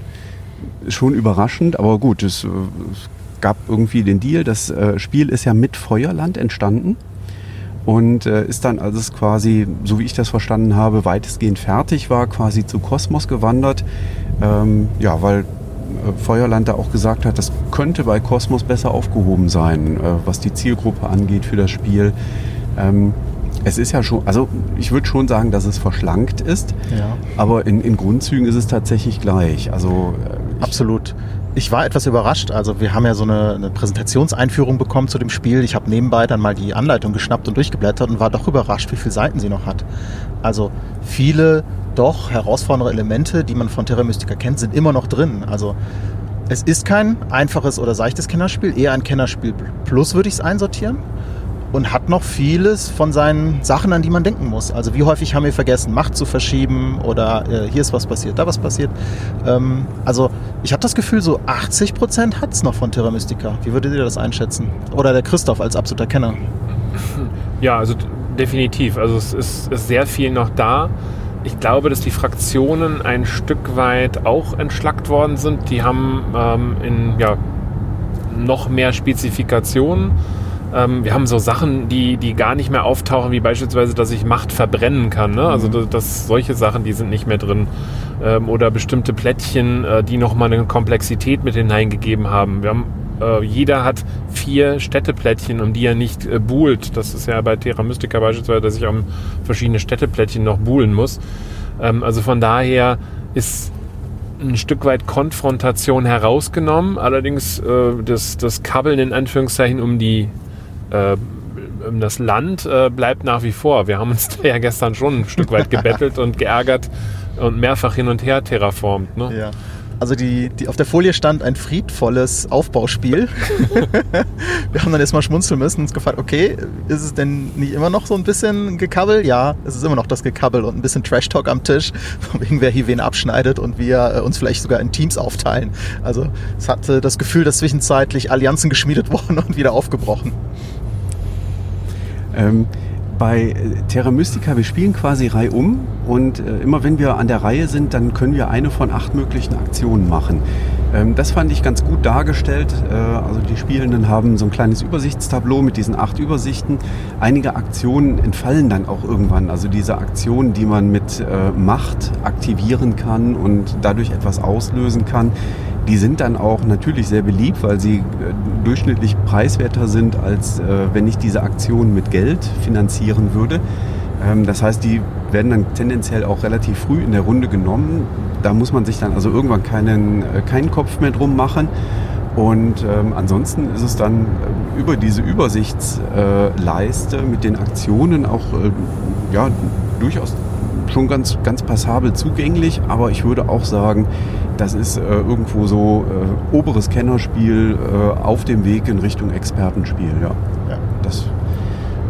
schon überraschend, aber gut, es, äh, es gab irgendwie den Deal. Das äh, Spiel ist ja mit Feuerland entstanden und äh, ist dann, als es quasi, so wie ich das verstanden habe, weitestgehend fertig war, quasi zu Kosmos gewandert. Ähm, ja, weil äh, Feuerland da auch gesagt hat, das könnte bei Kosmos besser aufgehoben sein, äh, was die Zielgruppe angeht für das Spiel. Ähm, es ist ja schon, also ich würde schon sagen, dass es verschlankt ist, ja. aber in, in Grundzügen ist es tatsächlich gleich. Also äh, Absolut. Ich war etwas überrascht. Also wir haben ja so eine, eine Präsentationseinführung bekommen zu dem Spiel. Ich habe nebenbei dann mal die Anleitung geschnappt und durchgeblättert und war doch überrascht, wie viele Seiten sie noch hat. Also viele doch herausfordernde Elemente, die man von Terra Mystica kennt, sind immer noch drin. Also es ist kein einfaches oder seichtes Kennerspiel, eher ein Kennerspiel plus würde ich es einsortieren und hat noch vieles von seinen Sachen, an die man denken muss. Also wie häufig haben wir vergessen, Macht zu verschieben oder äh, hier ist was passiert, da was passiert. Ähm, also ich habe das Gefühl, so 80 Prozent hat es noch von Terra Mystica. Wie würdet ihr das einschätzen? Oder der Christoph als absoluter Kenner? Ja, also definitiv. Also es ist, ist sehr viel noch da. Ich glaube, dass die Fraktionen ein Stück weit auch entschlackt worden sind. Die haben ähm, in ja, noch mehr Spezifikationen ähm, wir haben so Sachen, die, die gar nicht mehr auftauchen, wie beispielsweise, dass ich Macht verbrennen kann. Ne? Also mhm. das, solche Sachen, die sind nicht mehr drin. Ähm, oder bestimmte Plättchen, äh, die nochmal eine Komplexität mit hineingegeben haben. Wir haben äh, jeder hat vier Städteplättchen, um die er nicht äh, buhlt. Das ist ja bei Terra Mystica beispielsweise, dass ich um verschiedene Städteplättchen noch buhlen muss. Ähm, also von daher ist ein Stück weit Konfrontation herausgenommen. Allerdings äh, das, das Kabbeln in Anführungszeichen um die äh, das Land äh, bleibt nach wie vor. Wir haben uns da ja gestern schon ein Stück weit gebettelt und geärgert und mehrfach hin und her terraformt. Ne? Ja. Also die, die auf der Folie stand ein friedvolles Aufbauspiel. wir haben dann erstmal schmunzeln müssen und uns gefragt, okay, ist es denn nicht immer noch so ein bisschen Gekabbel? Ja, es ist immer noch das Gekabbel und ein bisschen Trash-Talk am Tisch, von wegen wer hier wen abschneidet und wir äh, uns vielleicht sogar in Teams aufteilen. Also es hatte das Gefühl, dass zwischenzeitlich Allianzen geschmiedet wurden und wieder aufgebrochen. Ähm, bei äh, Terra Mystica, wir spielen quasi reihum und äh, immer wenn wir an der Reihe sind, dann können wir eine von acht möglichen Aktionen machen. Ähm, das fand ich ganz gut dargestellt. Äh, also die Spielenden haben so ein kleines Übersichtstableau mit diesen acht Übersichten. Einige Aktionen entfallen dann auch irgendwann. Also diese Aktionen, die man mit äh, Macht aktivieren kann und dadurch etwas auslösen kann, die sind dann auch natürlich sehr beliebt, weil sie äh, durchschnittlich preiswerter sind, als äh, wenn ich diese Aktion mit Geld finanzieren würde. Ähm, das heißt, die werden dann tendenziell auch relativ früh in der Runde genommen. Da muss man sich dann also irgendwann keinen, äh, keinen Kopf mehr drum machen. Und ähm, ansonsten ist es dann äh, über diese Übersichtsleiste mit den Aktionen auch äh, ja, durchaus schon ganz, ganz passabel zugänglich. Aber ich würde auch sagen, das ist äh, irgendwo so äh, oberes Kennerspiel äh, auf dem Weg in Richtung Expertenspiel. Ja, ja. das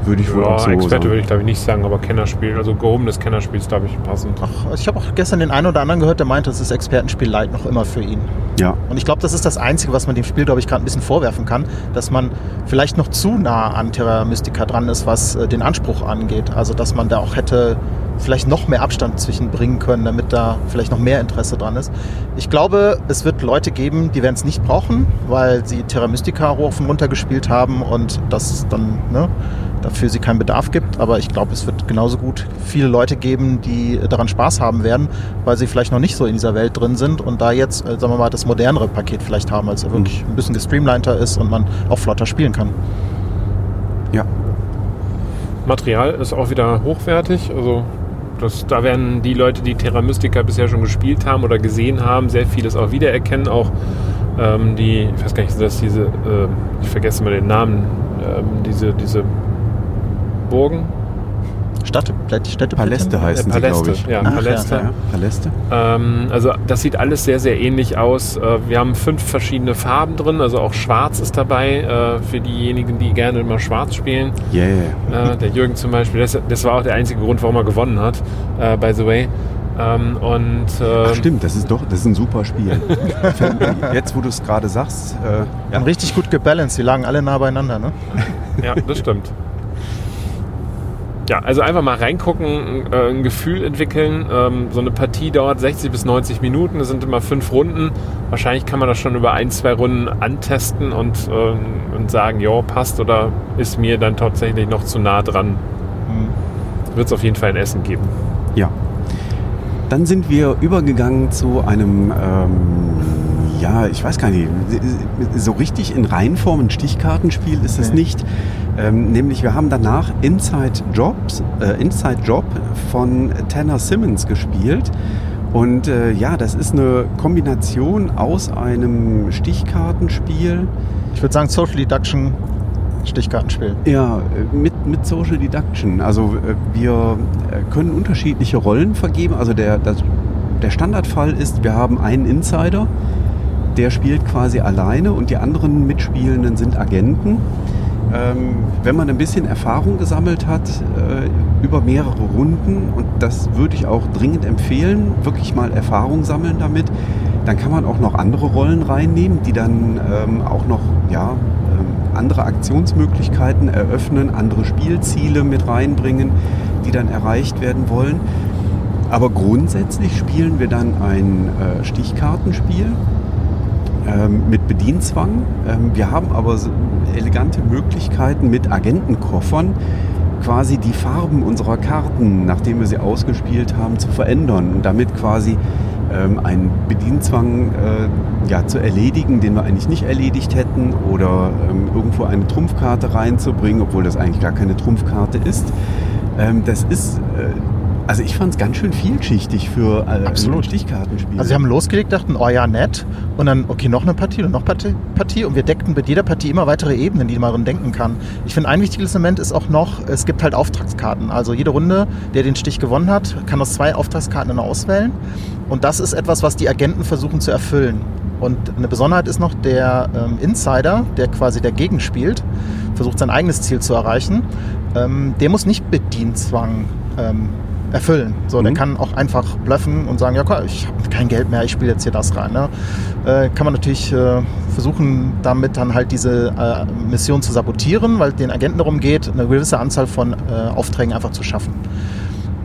würde ich wohl ja, auch so Experte sagen. würde ich glaube ich nicht sagen, aber Kennerspiel, also gehobenes Kennerspiel ist glaube ich passend. Ach, also ich habe auch gestern den einen oder anderen gehört, der meinte, es ist Expertenspiel Light noch immer für ihn. Ja. Und ich glaube, das ist das Einzige, was man dem Spiel, glaube ich, gerade ein bisschen vorwerfen kann, dass man vielleicht noch zu nah an Terra Mystica dran ist, was äh, den Anspruch angeht. Also, dass man da auch hätte vielleicht noch mehr Abstand zwischenbringen können, damit da vielleicht noch mehr Interesse dran ist. Ich glaube, es wird Leute geben, die werden es nicht brauchen, weil sie Terra Mystica hoch und runter gespielt haben und das dann ne, dafür sie keinen Bedarf gibt. Aber ich glaube, es wird genauso gut viele Leute geben, die daran Spaß haben werden, weil sie vielleicht noch nicht so in dieser Welt drin sind und da jetzt, äh, sagen wir mal, das modernere Paket vielleicht haben, als er wirklich ein bisschen gestreamliner ist und man auch flotter spielen kann. Ja. Material ist auch wieder hochwertig, also das, da werden die Leute, die Terra Mystica bisher schon gespielt haben oder gesehen haben, sehr vieles auch wiedererkennen. Auch ähm, die, ich weiß gar nicht, sind das diese, äh, ich vergesse mal den Namen, ähm, diese, diese Burgen, Stadt, Städte, Paläste heißen Äh, sie, Paläste, glaube ich. ja, Ach, Paläste. Ja, Paläste. Ähm, also das sieht alles sehr, sehr ähnlich aus. Äh, wir haben fünf verschiedene Farben drin, also auch Schwarz ist dabei äh, für diejenigen, die gerne immer Schwarz spielen. Yeah. Äh, der Jürgen zum Beispiel, das, das war auch der einzige Grund, warum er gewonnen hat, äh, by the way. Ähm, und äh, Ach stimmt, das ist doch, das ist ein super Spiel. Jetzt, wo du es gerade sagst, äh, Und richtig gut gebalanced, die lagen alle nah beieinander, ne? ja, das stimmt. Ja, also einfach mal reingucken, äh, ein Gefühl entwickeln. Ähm, so eine Partie dauert 60 bis 90 Minuten, es sind immer fünf Runden. Wahrscheinlich kann man das schon über ein, zwei Runden antesten und, äh, und sagen, ja, passt oder ist mir dann tatsächlich noch zu nah dran. Wird es auf jeden Fall ein Essen geben. Ja. Dann sind wir übergegangen zu einem, ähm, ja, ich weiß gar nicht, so richtig in Reinform ein Stichkartenspiel ist es Nee. nicht. Ähm, nämlich wir haben danach Inside Jobs, äh, Inside Job von Tanner Simmons gespielt. Und äh, ja, das ist eine Kombination aus einem Stichkartenspiel, Ich würde sagen Social Deduction Stichkartenspiel. Ja, mit, mit Social Deduction. Also äh, wir äh, können unterschiedliche Rollen vergeben. Also der, das, der Standardfall ist, wir haben einen Insider, der spielt quasi alleine und die anderen Mitspielenden sind Agenten. Ähm, wenn man ein bisschen Erfahrung gesammelt hat äh, über mehrere Runden, und das würde ich auch dringend empfehlen, wirklich mal Erfahrung sammeln damit, dann kann man auch noch andere Rollen reinnehmen, die dann ähm, auch noch ja, ähm, andere Aktionsmöglichkeiten eröffnen, andere Spielziele mit reinbringen, die dann erreicht werden wollen. Aber grundsätzlich spielen wir dann ein äh, Stichkartenspiel ähm, mit Bedienzwang. Ähm, wir haben aber elegante Möglichkeiten mit Agentenkoffern quasi die Farben unserer Karten, nachdem wir sie ausgespielt haben, zu verändern und damit quasi ähm, einen Bedienzwang äh, ja, zu erledigen, den wir eigentlich nicht erledigt hätten oder ähm, irgendwo eine Trumpfkarte reinzubringen, obwohl das eigentlich gar keine Trumpfkarte ist. Ähm, das ist, also ich fand es ganz schön vielschichtig für äh, Absolut. ein Stichkartenspiel. Also wir haben losgelegt, dachten, oh ja, nett. Und dann, okay, noch eine Partie und noch Partie, Partie. Und wir deckten mit jeder Partie immer weitere Ebenen, die man drin denken kann. Ich finde, ein wichtiges Element ist auch noch, es gibt halt Auftragskarten. Also jede Runde, der den Stich gewonnen hat, kann aus zwei Auftragskarten dann auswählen. Und das ist etwas, was die Agenten versuchen zu erfüllen. Und eine Besonderheit ist noch, der ähm, Insider, der quasi dagegen spielt, versucht sein eigenes Ziel zu erreichen, ähm, der muss nicht Bedienzwang ähm, erfüllen. So, der Mhm. kann auch einfach bluffen und sagen, ja komm, ich habe kein Geld mehr, ich spiele jetzt hier das rein. Ne? Äh, kann man natürlich äh, versuchen, damit dann halt diese äh, Mission zu sabotieren, weil den Agenten darum geht, eine gewisse Anzahl von äh, Aufträgen einfach zu schaffen.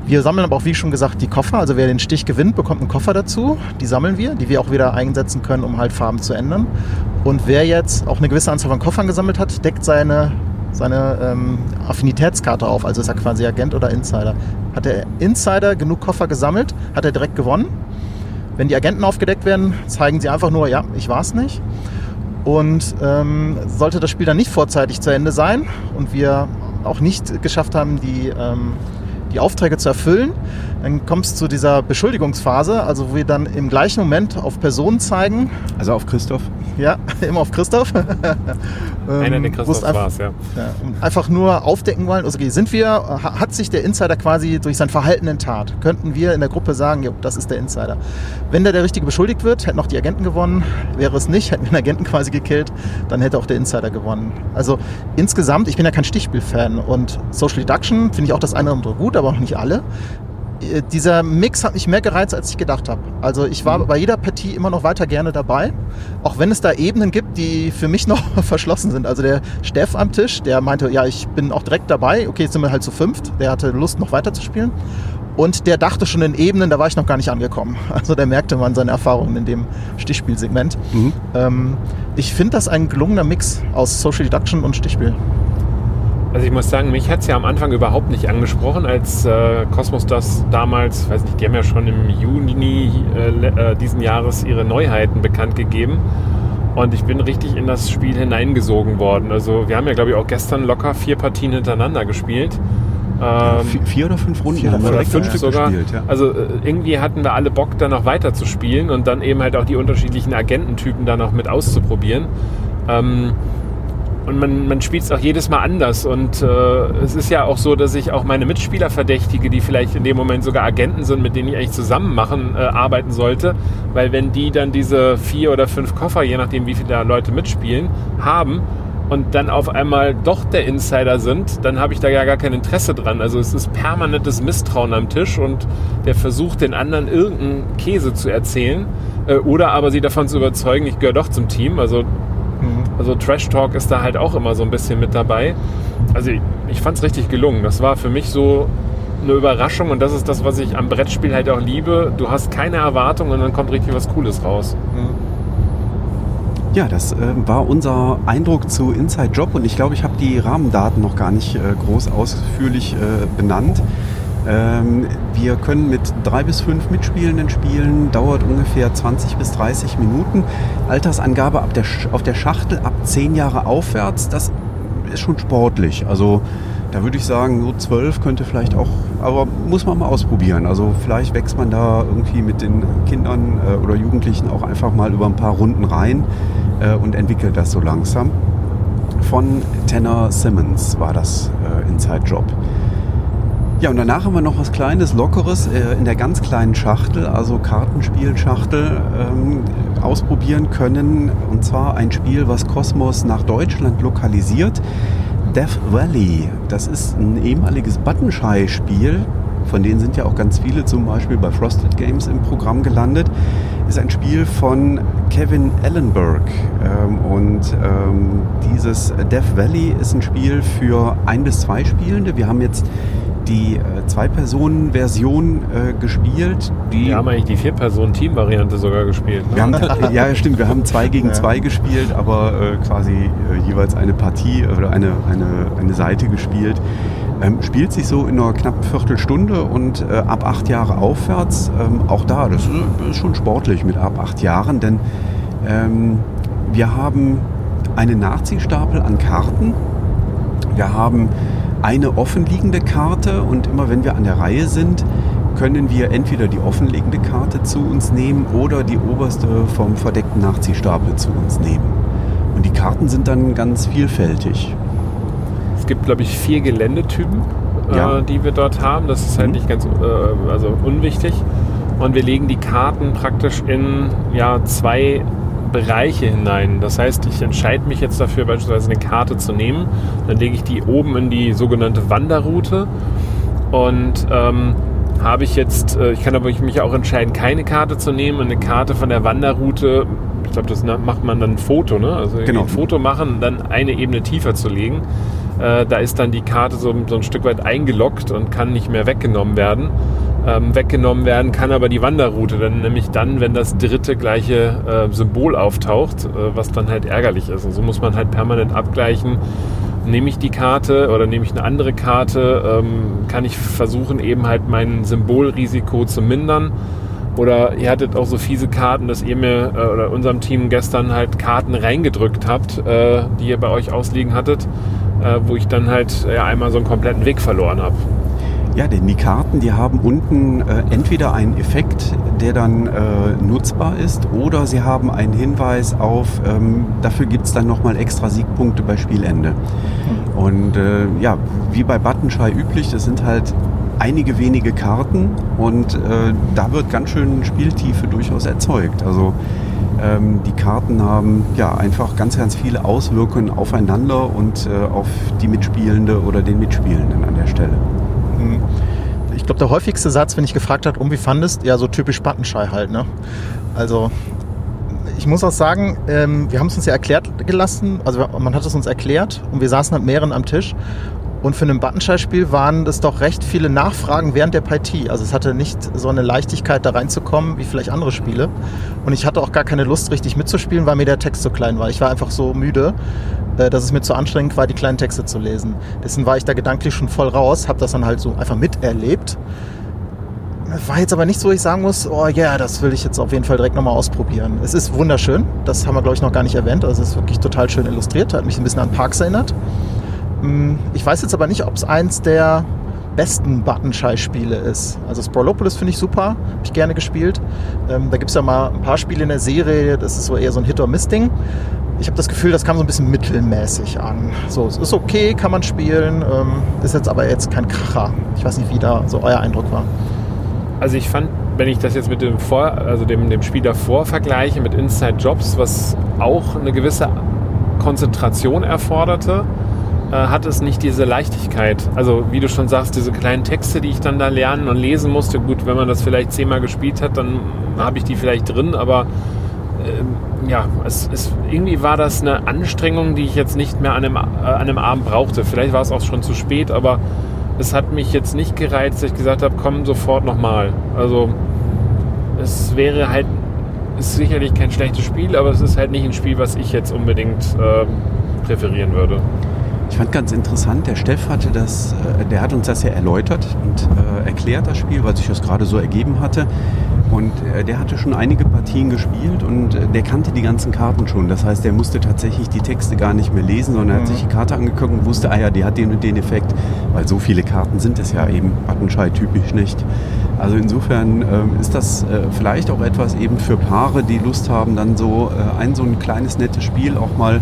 Wir sammeln aber auch, wie schon gesagt, die Koffer. Also wer den Stich gewinnt, bekommt einen Koffer dazu. Die sammeln wir, die wir auch wieder einsetzen können, um halt Farben zu ändern. Und wer jetzt auch eine gewisse Anzahl von Koffern gesammelt hat, deckt seine, seine ähm, Affinitätskarte auf. Also ist er quasi Agent oder Insider. Hat der Insider genug Koffer gesammelt, hat er direkt gewonnen. Wenn die Agenten aufgedeckt werden, zeigen sie einfach nur, ja, ich war es nicht. Und ähm, sollte das Spiel dann nicht vorzeitig zu Ende sein und wir auch nicht geschafft haben, die, ähm, die Aufträge zu erfüllen, dann kommt es zu dieser Beschuldigungsphase, also wo wir dann im gleichen Moment auf Personen zeigen. Also auf Christoph? Ja, immer auf Christoph. Einer der Ähm, Christoph einfach- war es, ja. einfach nur aufdecken wollen, also okay, sind wir, ha- hat sich der Insider quasi durch sein Verhalten enttarnt? Könnten wir in der Gruppe sagen, ja, das ist der Insider. Wenn der der Richtige beschuldigt wird, hätten auch die Agenten gewonnen. Wäre es nicht, hätten wir den Agenten quasi gekillt, dann hätte auch der Insider gewonnen. Also insgesamt, ich bin ja kein Stichspiel-Fan und Social Deduction finde ich auch das eine oder andere gut, aber auch nicht alle. Äh, Dieser Mix hat mich mehr gereizt, als ich gedacht habe. Also ich war bei jeder Partie immer noch weiter gerne dabei, auch wenn es da Ebenen gibt, die für mich noch verschlossen sind. Also der Steff am Tisch, der meinte, ja, ich bin auch direkt dabei. Okay, jetzt sind wir halt zu fünft. Der hatte Lust, noch weiter zu spielen. Und der dachte schon in Ebenen, da war ich noch gar nicht angekommen. Also der merkte man seine Erfahrungen in dem Stichspielsegment. Mhm. Ähm, ich finde das ein gelungener Mix aus Social Deduction und Stichspiel. Also ich muss sagen, mich hat es ja am Anfang überhaupt nicht angesprochen, als äh, Cosmos das damals, weiß nicht, die haben ja schon im Juni äh, äh, diesen Jahres ihre Neuheiten bekannt gegeben. Und ich bin richtig in das Spiel hineingesogen worden. Also wir haben ja, glaube ich, auch gestern locker vier Partien hintereinander gespielt. Ähm, vier, oder fünf Runden vier oder fünf Stück sogar. gespielt. Ja. Also äh, irgendwie hatten wir alle Bock, da noch weiter zu spielen und dann eben halt auch die unterschiedlichen Agententypen da noch mit auszuprobieren. Ähm, und man, man spielt es auch jedes Mal anders. Und äh, es ist ja auch so, dass ich auch meine Mitspieler verdächtige, die vielleicht in dem Moment sogar Agenten sind, mit denen ich eigentlich zusammen machen, äh, arbeiten sollte. Weil wenn die dann diese vier oder fünf Koffer, je nachdem wie viele da Leute mitspielen, haben und dann auf einmal doch der Insider sind, dann habe ich da ja gar kein Interesse dran. Also es ist permanentes Misstrauen am Tisch und der versucht den anderen irgendeinen Käse zu erzählen äh, oder aber sie davon zu überzeugen, ich gehöre doch zum Team. Also also Trash Talk ist da halt auch immer so ein bisschen mit dabei. Also ich, ich fand es richtig gelungen. Das war für mich so eine Überraschung und das ist das, was ich am Brettspiel halt auch liebe. Du hast keine Erwartung und dann kommt richtig was Cooles raus. Ja, das äh, war unser Eindruck zu Inside Job und ich glaube, ich habe die Rahmendaten noch gar nicht äh, groß ausführlich äh, benannt. Ähm, wir können mit drei bis fünf Mitspielenden spielen, dauert ungefähr 20 bis 30 Minuten. Altersangabe ab der, auf der Schachtel ab 10 Jahre aufwärts, das ist schon sportlich. Also da würde ich sagen, so 12 könnte vielleicht auch, aber muss man mal ausprobieren. Also vielleicht wächst man da irgendwie mit den Kindern äh, oder Jugendlichen auch einfach mal über ein paar Runden rein äh, und entwickelt das so langsam. Von Tanner Simmons war das äh, Inside Job. Ja, und danach haben wir noch was Kleines, Lockeres äh, in der ganz kleinen Schachtel, also Kartenspielschachtel, ähm, ausprobieren können. Und zwar ein Spiel, was Cosmos nach Deutschland lokalisiert. Death Valley. Das ist ein ehemaliges Buttonschei-Spiel. Von denen sind ja auch ganz viele zum Beispiel bei Frosted Games im Programm gelandet. Ist ein Spiel von Kevin Ellenberg. Ähm, und ähm, dieses Death Valley ist ein Spiel für ein bis zwei Spielende. Wir haben jetzt die äh, Zwei-Personen-Version äh, gespielt. Die Wir haben eigentlich die Vier-Personen-Team-Variante sogar gespielt. Ne? wir haben, ja, stimmt. Wir haben zwei gegen Ja. zwei gespielt, aber äh, quasi äh, jeweils eine Partie oder eine, eine, eine Seite gespielt. Ähm, spielt sich so in einer knappen Viertelstunde und äh, ab acht Jahre aufwärts, ähm, auch da, das ist, ist schon sportlich mit ab acht Jahren, denn ähm, wir haben einen Nachziehstapel an Karten. Wir haben eine offenliegende Karte und immer wenn wir an der Reihe sind, können wir entweder die offenliegende Karte zu uns nehmen oder die oberste vom verdeckten Nachziehstapel zu uns nehmen. Und die Karten sind dann ganz vielfältig. Es gibt, glaube ich, vier Geländetypen, Ja. äh, die wir dort haben. Das ist halt Mhm. nicht ganz äh, also unwichtig. Und wir legen die Karten praktisch in ja, zwei Bereiche hinein. Das heißt, ich entscheide mich jetzt dafür, beispielsweise eine Karte zu nehmen. Dann lege ich die oben in die sogenannte Wanderroute. Und ähm, habe ich jetzt, äh, ich kann aber mich auch entscheiden, keine Karte zu nehmen. Eine Karte von der Wanderroute, ich glaube, das macht man dann ein Foto, ne? Also Genau. ein Foto machen und dann eine Ebene tiefer zu legen. Äh, da ist dann die Karte so, so ein Stück weit eingeloggt und kann nicht mehr weggenommen werden. Ähm, weggenommen werden kann aber die Wanderroute, dann nämlich dann, wenn das dritte gleiche äh, Symbol auftaucht, äh, was dann halt ärgerlich ist. Und so muss man halt permanent abgleichen, nehme ich die Karte oder nehme ich eine andere Karte, ähm, kann ich versuchen eben halt mein Symbolrisiko zu mindern. Oder ihr hattet auch so fiese Karten, dass ihr mir äh, oder unserem Team gestern halt Karten reingedrückt habt, äh, die ihr bei euch ausliegen hattet, äh, wo ich dann halt ja, einmal so einen kompletten Weg verloren habe. Ja, denn die Karten, die haben unten äh, entweder einen Effekt, der dann äh, nutzbar ist, oder sie haben einen Hinweis auf, ähm, dafür gibt es dann nochmal extra Siegpunkte bei Spielende. Und äh, ja, wie bei Buttonschei üblich, das sind halt einige wenige Karten und äh, da wird ganz schön Spieltiefe durchaus erzeugt. Also ähm, die Karten haben ja einfach ganz, ganz viele Auswirkungen aufeinander und äh, auf die Mitspielende oder den Mitspielenden an der Stelle. Ich glaube, der häufigste Satz, wenn ich gefragt habe, um wie fandest, ja, so typisch Buttonschei halt, ne? Also, ich muss auch sagen, ähm, wir haben es uns ja erklärt gelassen, also man hat es uns erklärt und wir saßen mit mehreren am Tisch und für ein Buttonschei-Spiel waren das doch recht viele Nachfragen während der Partie. Also es hatte nicht so eine Leichtigkeit da reinzukommen wie vielleicht andere Spiele. Und ich hatte auch gar keine Lust richtig mitzuspielen, weil mir der Text so klein war. Ich war einfach so müde, äh, dass es mir zu anstrengend war, die kleinen Texte zu lesen. Deswegen war ich da gedanklich schon voll raus, habe das dann halt so einfach miterlebt. War jetzt aber nicht so, ich sagen muss, oh ja, yeah, das will ich jetzt auf jeden Fall direkt nochmal ausprobieren. Es ist wunderschön, das haben wir glaube ich noch gar nicht erwähnt. Also es ist wirklich total schön illustriert, hat mich ein bisschen an Parks erinnert. Hm, ich weiß jetzt aber nicht, ob es eins der besten Buttonschei-Spiele ist. Also Sprawlopolis finde ich super, habe ich gerne gespielt. Ähm, da gibt es ja mal ein paar Spiele in der Serie, das ist so eher so ein Hit-or-Miss-Ding. Ich habe das Gefühl, das kam so ein bisschen mittelmäßig an. So, es ist okay, kann man spielen, ähm, ist jetzt aber jetzt kein Kracher. Ich weiß nicht, wie da so euer Eindruck war. Also ich fand, wenn ich das jetzt mit dem, Vor also dem, dem Spiel davor vergleiche, mit Inside Jobs, was auch eine gewisse Konzentration erforderte, äh, hat es nicht diese Leichtigkeit. Also wie du schon sagst, diese kleinen Texte, die ich dann da lernen und lesen musste. Gut, wenn man das vielleicht zehnmal gespielt hat, dann habe ich die vielleicht drin, aber äh, ja, es, es, irgendwie war das eine Anstrengung, die ich jetzt nicht mehr an einem, äh, an einem Abend brauchte. Vielleicht war es auch schon zu spät, aber es hat mich jetzt nicht gereizt, dass ich gesagt habe, komm sofort nochmal. Also es wäre halt, ist sicherlich kein schlechtes Spiel, aber es ist halt nicht ein Spiel, was ich jetzt unbedingt äh, präferieren würde. Ich fand ganz interessant, der Steff hatte das, äh, der hat uns das ja erläutert und äh, erklärt, das Spiel, weil sich das gerade so ergeben hatte. Und äh, der hatte schon einige Partien gespielt und der kannte die ganzen Karten schon. Das heißt, der musste tatsächlich die Texte gar nicht mehr lesen, sondern er hat sich die Karte angeguckt und wusste, ah ja, die hat den und den Effekt. Weil so viele Karten sind es ja eben Buttonschei-typisch nicht. Also insofern äh, ist das äh, vielleicht auch etwas eben für Paare, die Lust haben, dann so äh, ein so ein kleines nettes Spiel auch mal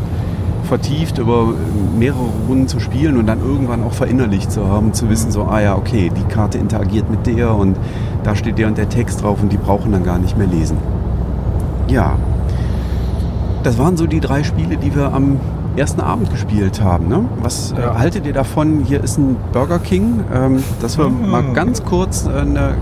vertieft über mehrere Runden zu spielen und dann irgendwann auch verinnerlicht zu haben, zu wissen, so, ah ja, okay, die Karte interagiert mit der und da steht der und der Text drauf und die brauchen dann gar nicht mehr lesen. Ja, das waren so die drei Spiele, die wir am ersten Abend gespielt haben. Ne? Was äh, ja. haltet ihr davon? Hier ist ein Burger King, ähm, dass wir mhm. mal ganz kurz äh, eine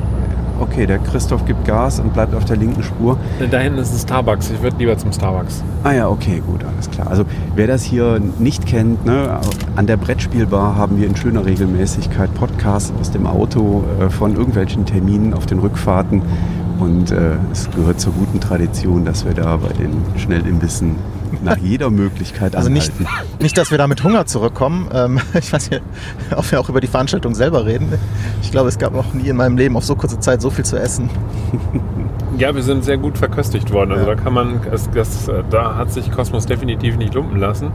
okay, der Christoph gibt Gas und bleibt auf der linken Spur. Da hinten ist ein Starbucks. Ich würde lieber zum Starbucks. Ah ja, okay, gut, alles klar. Also wer das hier nicht kennt, ne, an der Brettspielbar haben wir in schöner Regelmäßigkeit Podcasts aus dem Auto äh, von irgendwelchen Terminen auf den Rückfahrten. Und äh, es gehört zur guten Tradition, dass wir da bei den Schnellimbissen nach jeder Möglichkeit Also nicht, nicht, dass wir da mit Hunger zurückkommen. Ähm, ich weiß nicht, ob wir auch über die Veranstaltung selber reden. Ich glaube, es gab noch nie in meinem Leben auf so kurze Zeit so viel zu essen. Ja, wir sind sehr gut verköstigt worden. Also ja. da kann man, das, das, da hat sich Kosmos definitiv nicht lumpen lassen.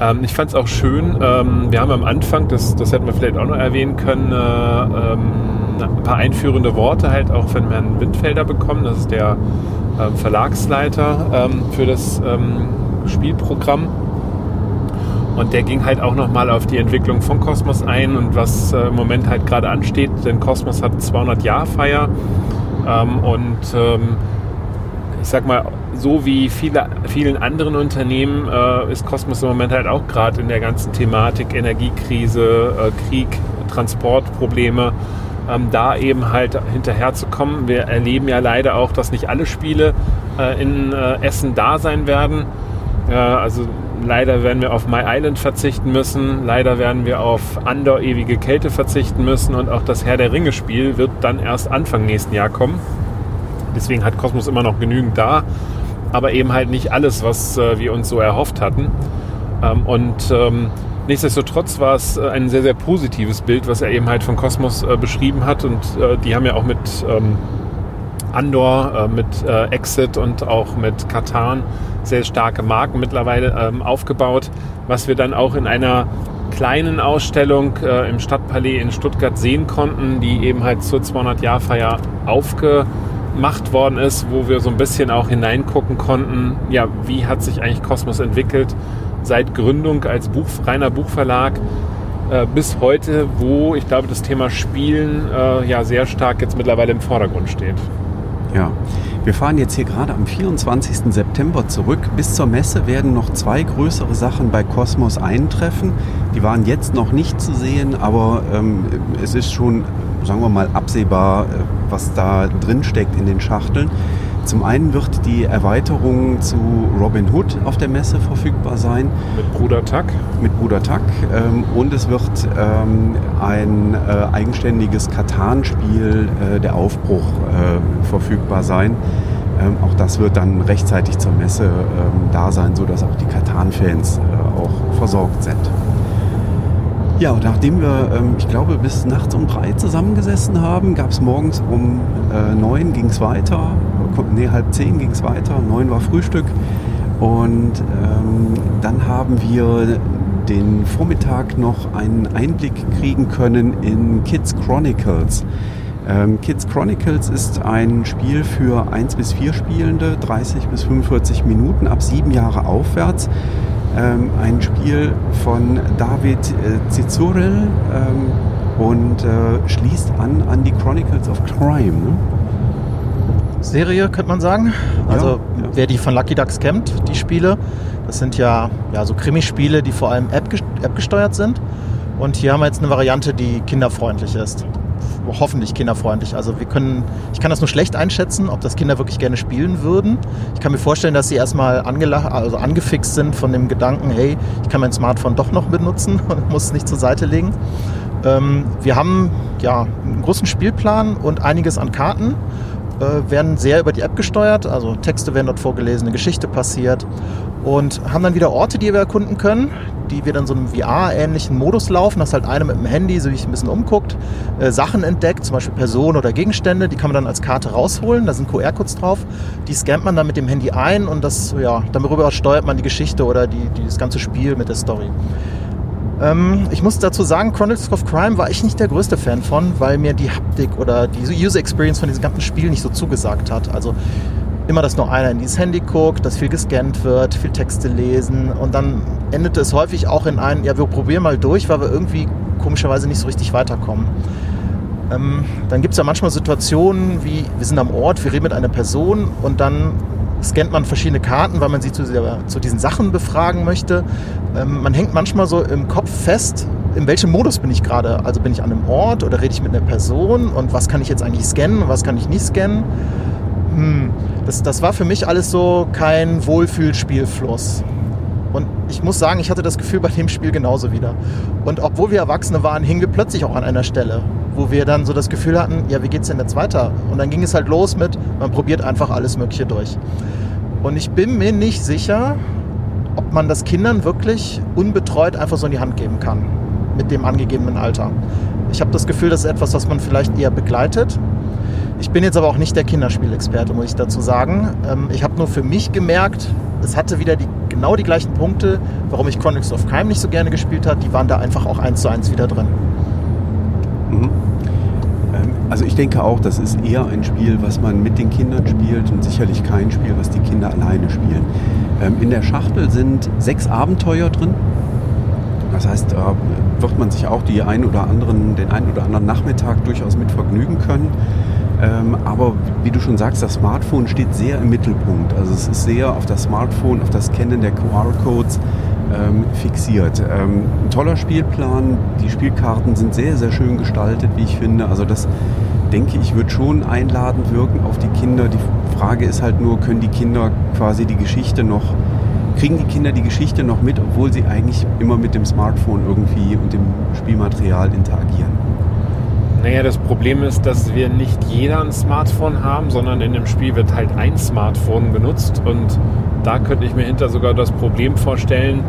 Ähm, ich fand es auch schön, ähm, wir haben am Anfang, das, das hätten wir vielleicht auch noch erwähnen können, äh, ähm, ein paar einführende Worte halt auch von Herrn Windfelder bekommen. Das ist der äh, Verlagsleiter ähm, für das ähm, Spielprogramm. Und der ging halt auch nochmal auf die Entwicklung von Kosmos ein und was äh, im Moment halt gerade ansteht. Denn Kosmos hat 200 Jahr Feier ähm, und ähm, ich sag mal, so wie viele, vielen anderen Unternehmen äh, ist Kosmos im Moment halt auch gerade in der ganzen Thematik Energiekrise, äh, Krieg, Transportprobleme ähm, da eben halt hinterherzukommen. Wir erleben ja leider auch, dass nicht alle Spiele äh, in äh, Essen da sein werden. Äh, also leider werden wir auf My Island verzichten müssen. Leider werden wir auf Andor ewige Kälte verzichten müssen. Und auch das Herr der Ringe Spiel wird dann erst Anfang nächsten Jahr kommen. Deswegen hat Cosmos immer noch genügend da. Aber eben halt nicht alles, was äh, wir uns so erhofft hatten. Ähm, und ähm, nichtsdestotrotz war es äh, ein sehr, sehr positives Bild, was er eben halt von Cosmos äh, beschrieben hat. Und äh, die haben ja auch mit ähm, Andor, mit Exit und auch mit Katan sehr starke Marken mittlerweile ähm, aufgebaut, was wir dann auch in einer kleinen Ausstellung im Stadtpalais in Stuttgart sehen konnten, die eben halt zur 200-Jahr-Feier aufgemacht worden ist, wo wir so ein bisschen auch hineingucken konnten, ja, wie hat sich eigentlich Kosmos entwickelt seit Gründung als Buch, reiner Buchverlag äh, bis heute, wo ich glaube, das Thema Spielen äh, ja sehr stark jetzt mittlerweile im Vordergrund steht. Ja, wir fahren jetzt hier gerade am 24. September zurück. Bis zur Messe werden noch zwei größere Sachen bei Cosmos eintreffen. Die waren jetzt noch nicht zu sehen, aber ähm, es ist schon, sagen wir mal, absehbar, äh, was da drin steckt in den Schachteln. Zum einen wird die Erweiterung zu Robin Hood auf der Messe verfügbar sein. Mit Bruder Tuck. Mit Bruder Tuck. Ähm, und es wird ähm, ein äh, eigenständiges Katan-Spiel, äh, der Aufbruch, äh, verfügbar sein. Ähm, auch das wird dann rechtzeitig zur Messe ähm, da sein, sodass auch die Katan-Fans äh, auch versorgt sind. Ja, und nachdem wir, ähm, ich glaube, bis nachts um drei zusammengesessen haben, gab es morgens um äh, neun ging es weiter, nee, halb zehn ging es weiter, neun war Frühstück. Und ähm, dann haben wir den Vormittag noch einen Einblick kriegen können in Kids Chronicles. Ähm, Kids Chronicles ist ein Spiel für 1 bis 4 Spielende, 30 bis 45 Minuten, ab sieben Jahre aufwärts ähm, ein Spiel von David äh, ähm, und äh, schließt an an die Chronicles of Crime. Ne? Serie, könnte man sagen. Also ja, ja. wer die von Lucky Ducks kennt, die Spiele, das sind ja, ja so Krimispiele, die vor allem App, App gesteuert sind. Und hier haben wir jetzt eine Variante, die kinderfreundlich ist hoffentlich kinderfreundlich. Also wir können, ich kann das nur schlecht einschätzen, ob das Kinder wirklich gerne spielen würden. Ich kann mir vorstellen, dass sie erstmal also angefixt sind von dem Gedanken, hey, ich kann mein Smartphone doch noch benutzen und muss es nicht zur Seite legen. Ähm, wir haben ja einen großen Spielplan und einiges an Karten äh, werden sehr über die App gesteuert, also Texte werden dort vorgelesen, eine Geschichte passiert. Und haben dann wieder Orte, die wir erkunden können, die wir dann so einem VR-ähnlichen Modus laufen, dass halt einer mit dem Handy sich ein bisschen umguckt, äh, Sachen entdeckt, zum Beispiel Personen oder Gegenstände, die kann man dann als Karte rausholen, da sind QR-Codes drauf, die scannt man dann mit dem Handy ein und das, ja, darüber steuert man die Geschichte oder die, die das ganze Spiel mit der Story. Ähm, ich muss dazu sagen, Chronicles of Crime war ich nicht der größte Fan von, weil mir die Haptik oder die User Experience von diesem ganzen Spiel nicht so zugesagt hat. Also immer, dass nur einer in dieses Handy guckt, dass viel gescannt wird, viel Texte lesen und dann endete es häufig auch in ein, ja, wir probieren mal durch, weil wir irgendwie komischerweise nicht so richtig weiterkommen. Ähm, dann gibt es ja manchmal Situationen wie, wir sind am Ort, wir reden mit einer Person und dann scannt man verschiedene Karten, weil man sie zu, zu diesen Sachen befragen möchte. Ähm, man hängt manchmal so im Kopf fest, in welchem Modus bin ich gerade? Also bin ich an einem Ort oder rede ich mit einer Person und was kann ich jetzt eigentlich scannen und was kann ich nicht scannen? hm, das, das war für mich alles so kein Wohlfühlspielfluss. Und ich muss sagen, ich hatte das Gefühl bei dem Spiel genauso wieder. Und obwohl wir Erwachsene waren, hingen wir plötzlich auch an einer Stelle, wo wir dann so das Gefühl hatten, ja, wie geht's denn jetzt weiter? Und dann ging es halt los mit, man probiert einfach alles Mögliche durch. Und ich bin mir nicht sicher, ob man das Kindern wirklich unbetreut einfach so in die Hand geben kann, mit dem angegebenen Alter. Ich habe das Gefühl, das ist etwas, was man vielleicht eher begleitet ich bin jetzt aber auch nicht der Kinderspielexperte, muss ich dazu sagen. Ähm, ich habe nur für mich gemerkt, es hatte wieder die, genau die gleichen Punkte, warum ich Chronicles of Crime nicht so gerne gespielt habe. Die waren da einfach auch eins zu eins wieder drin. Mhm. Also ich denke auch, das ist eher ein Spiel, was man mit den Kindern spielt und sicherlich kein Spiel, was die Kinder alleine spielen. Ähm, in der Schachtel sind sechs Abenteuer drin. Das heißt, da wird man sich auch die ein oder anderen, den einen oder anderen Nachmittag durchaus mit vergnügen können. Ähm, aber wie du schon sagst, das Smartphone steht sehr im Mittelpunkt. Also es ist sehr auf das Smartphone, auf das Kennen der QR-Codes ähm, fixiert. Ähm, ein toller Spielplan, die Spielkarten sind sehr, sehr schön gestaltet, wie ich finde. Also das denke ich, wird schon einladend wirken auf die Kinder. Die Frage ist halt nur, können die Kinder quasi die Geschichte noch kriegen die Kinder die Geschichte noch mit, obwohl sie eigentlich immer mit dem Smartphone irgendwie und dem Spielmaterial interagieren? Naja, das Problem ist, dass wir nicht jeder ein Smartphone haben, sondern in dem Spiel wird halt ein Smartphone benutzt und da könnte ich mir hinter sogar das Problem vorstellen,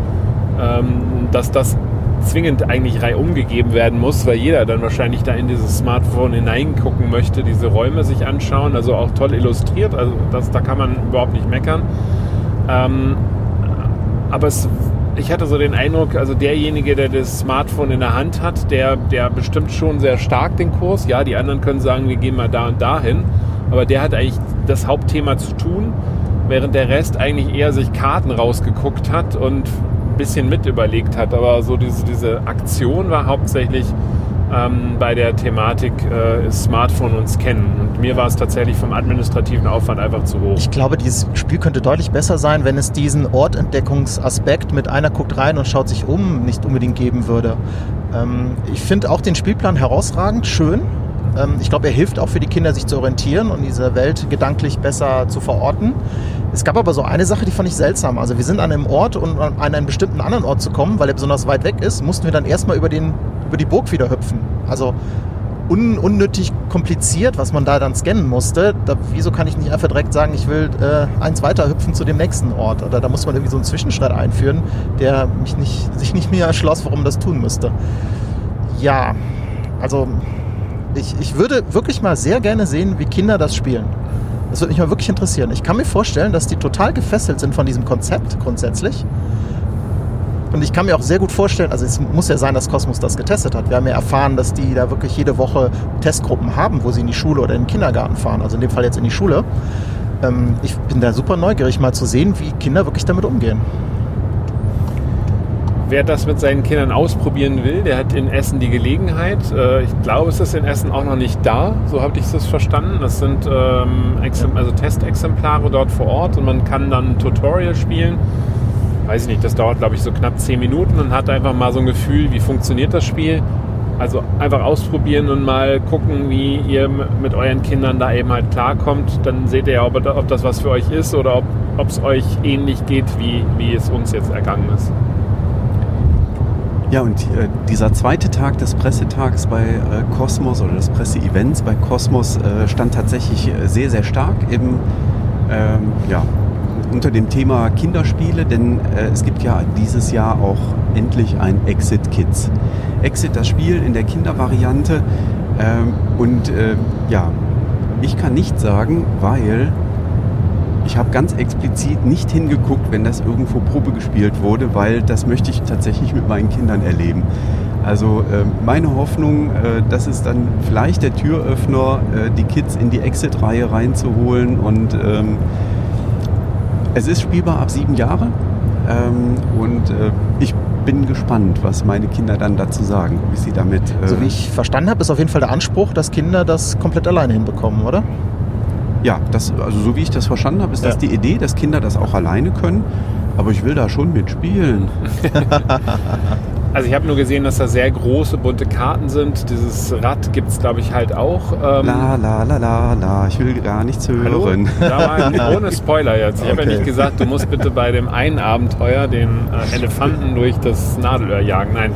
ähm, dass das zwingend eigentlich reihum gegeben werden muss, weil jeder dann wahrscheinlich da in dieses Smartphone hineingucken möchte, diese Räume sich anschauen, also auch toll illustriert, also das, da kann man überhaupt nicht meckern. Ähm, aber es, ich hatte so den Eindruck, also derjenige, der das Smartphone in der Hand hat, der, der bestimmt schon sehr stark den Kurs. Ja, die anderen können sagen, wir gehen mal da und da hin, aber der hat eigentlich das Hauptthema zu tun, während der Rest eigentlich eher sich Karten rausgeguckt hat und bisschen mit überlegt hat. Aber so diese, diese Aktion war hauptsächlich ähm, bei der Thematik äh, Smartphone und Scannen. Und mir war es tatsächlich vom administrativen Aufwand einfach zu hoch. Ich glaube, dieses Spiel könnte deutlich besser sein, wenn es diesen Ortentdeckungsaspekt mit einer guckt rein und schaut sich um nicht unbedingt geben würde. Ähm, ich finde auch den Spielplan herausragend, schön. Ähm, ich glaube, er hilft auch für die Kinder, sich zu orientieren und diese Welt gedanklich besser zu verorten. Es gab aber so eine Sache, die fand ich seltsam. Also wir sind an einem Ort und um an einen bestimmten anderen Ort zu kommen, weil er besonders weit weg ist, mussten wir dann erstmal über, den, über die Burg wieder hüpfen. Also un, unnötig kompliziert, was man da dann scannen musste. Da, wieso kann ich nicht einfach direkt sagen, ich will äh, eins weiter hüpfen zu dem nächsten Ort? Oder da muss man irgendwie so einen Zwischenschritt einführen, der mich nicht, sich nicht mehr erschloss, warum das tun müsste. Ja, also ich, ich würde wirklich mal sehr gerne sehen, wie Kinder das spielen. Das würde mich mal wirklich interessieren. Ich kann mir vorstellen, dass die total gefesselt sind von diesem Konzept grundsätzlich. Und ich kann mir auch sehr gut vorstellen, also es muss ja sein, dass Cosmos das getestet hat. Wir haben ja erfahren, dass die da wirklich jede Woche Testgruppen haben, wo sie in die Schule oder in den Kindergarten fahren. Also in dem Fall jetzt in die Schule. Ähm, ich bin da super neugierig, mal zu sehen, wie Kinder wirklich damit umgehen wer das mit seinen Kindern ausprobieren will, der hat in Essen die Gelegenheit. Äh, ich glaube, es ist in Essen auch noch nicht da, so habe ich es verstanden. Das sind ähm, also Testexemplare dort vor Ort und man kann dann ein Tutorial spielen. Weiß ich nicht, das dauert glaube ich so knapp 10 Minuten und hat einfach mal so ein Gefühl, wie funktioniert das Spiel. Also einfach ausprobieren und mal gucken, wie ihr mit euren Kindern da eben halt klarkommt. Dann seht ihr ja, ob, ob das was für euch ist oder ob es euch ähnlich geht, wie, wie es uns jetzt ergangen ist. Ja, und äh, dieser zweite Tag des Pressetags bei äh, oder des Presseevents bei Cosmos äh, stand tatsächlich äh, sehr, sehr stark im, ähm, ja, unter dem Thema Kinderspiele, denn äh, es gibt ja dieses Jahr auch endlich ein Exit Kids. Exit, das Spiel in der Kindervariante. Ähm, und äh, ja, ich kann nicht sagen, weil ich habe ganz explizit nicht hingeguckt, wenn das irgendwo Probe gespielt wurde, weil das möchte ich tatsächlich mit meinen Kindern erleben. Also äh, meine Hoffnung, äh, das ist dann vielleicht der Türöffner, äh, die Kids in die Exit-Reihe reinzuholen. Und ähm, es ist spielbar ab sieben Jahre. Ähm, und äh, ich bin gespannt, was meine Kinder dann dazu sagen, wie sie damit. so wie ich verstanden habe, ist auf jeden Fall der Anspruch, dass Kinder das komplett alleine hinbekommen, oder? Ja, das, also so wie ich das verstanden habe, ist ja. das die Idee, dass Kinder das auch alleine können. Aber ich will da schon mitspielen. also ich habe nur gesehen, dass da sehr große, bunte Karten sind. Dieses Rad gibt es, glaube ich, halt auch. Ähm la, la, la, la, la. Ich will gar nichts hören. Hallo? Ohne Spoiler jetzt. Ich okay. habe ja nicht gesagt, du musst bitte bei dem einen Abenteuer den äh, Elefanten durch das Nadelöhr jagen. Nein.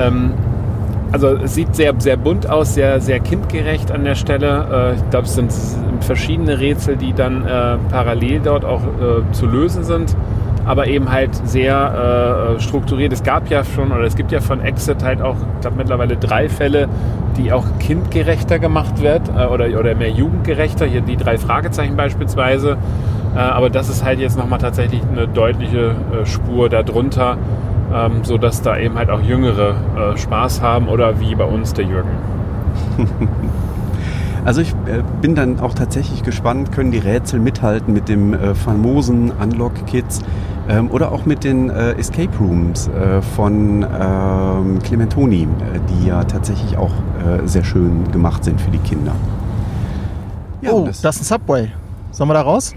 Ähm, also es sieht sehr, sehr bunt aus, sehr, sehr kindgerecht an der Stelle. Äh, ich glaube, es sind verschiedene Rätsel, die dann äh, parallel dort auch äh, zu lösen sind, aber eben halt sehr strukturiert. Es gab ja schon, oder es gibt ja von Exit halt auch, ich glaube mittlerweile drei Fälle, die auch kindgerechter gemacht wird oder, oder mehr jugendgerechter. Hier die drei Fragezeichen beispielsweise. aber das ist halt jetzt nochmal tatsächlich eine deutliche Spur darunter ähm, sodass da eben halt auch Jüngere äh, Spaß haben oder wie bei uns der Jürgen. Also ich äh, bin dann auch tatsächlich gespannt, können die Rätsel mithalten mit dem äh, famosen Unlock-Kits ähm, oder auch mit den äh, Escape Rooms äh, von ähm, Clementoni, äh, die ja tatsächlich auch äh, sehr schön gemacht sind für die Kinder. Ja, oh, das, das ist ein Subway. Sollen wir da raus?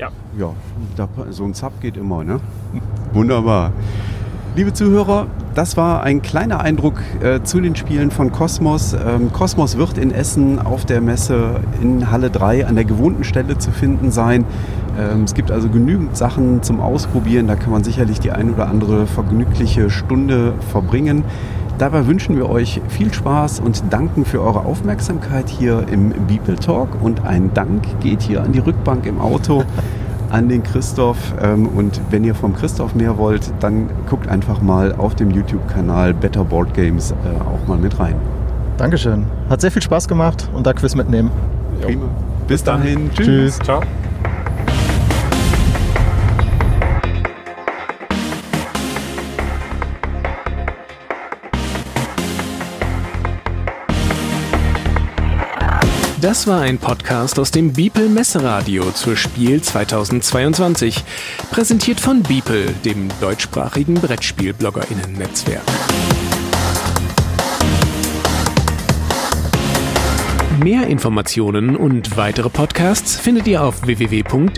Ja. Ja, da, so ein Sub geht immer, ne? Wunderbar. Liebe Zuhörer, das war ein kleiner Eindruck äh, zu den Spielen von Cosmos. Ähm, Cosmos wird in Essen auf der Messe in Halle 3 an der gewohnten Stelle zu finden sein. Ähm, es gibt also genügend Sachen zum Ausprobieren. Da kann man sicherlich die ein oder andere vergnügliche Stunde verbringen. Dabei wünschen wir euch viel Spaß und danken für eure Aufmerksamkeit hier im Beeple Talk. Und ein Dank geht hier an die Rückbank im Auto, an den Christoph. Ähm, und wenn ihr vom Christoph mehr wollt, dann guckt einfach mal auf dem YouTube-Kanal Better Board Games äh, auch mal mit rein. Dankeschön. Hat sehr viel Spaß gemacht und da Quiz mitnehmen. Prima. Bis dahin. Tschüss. Ciao. Das war ein Podcast aus dem Beeple Messeradio zur Spiel 2022. Präsentiert von Beeple, dem deutschsprachigen Brettspiel-BloggerInnen-Netzwerk. Mehr Informationen und weitere Podcasts findet ihr auf www.beeple.de.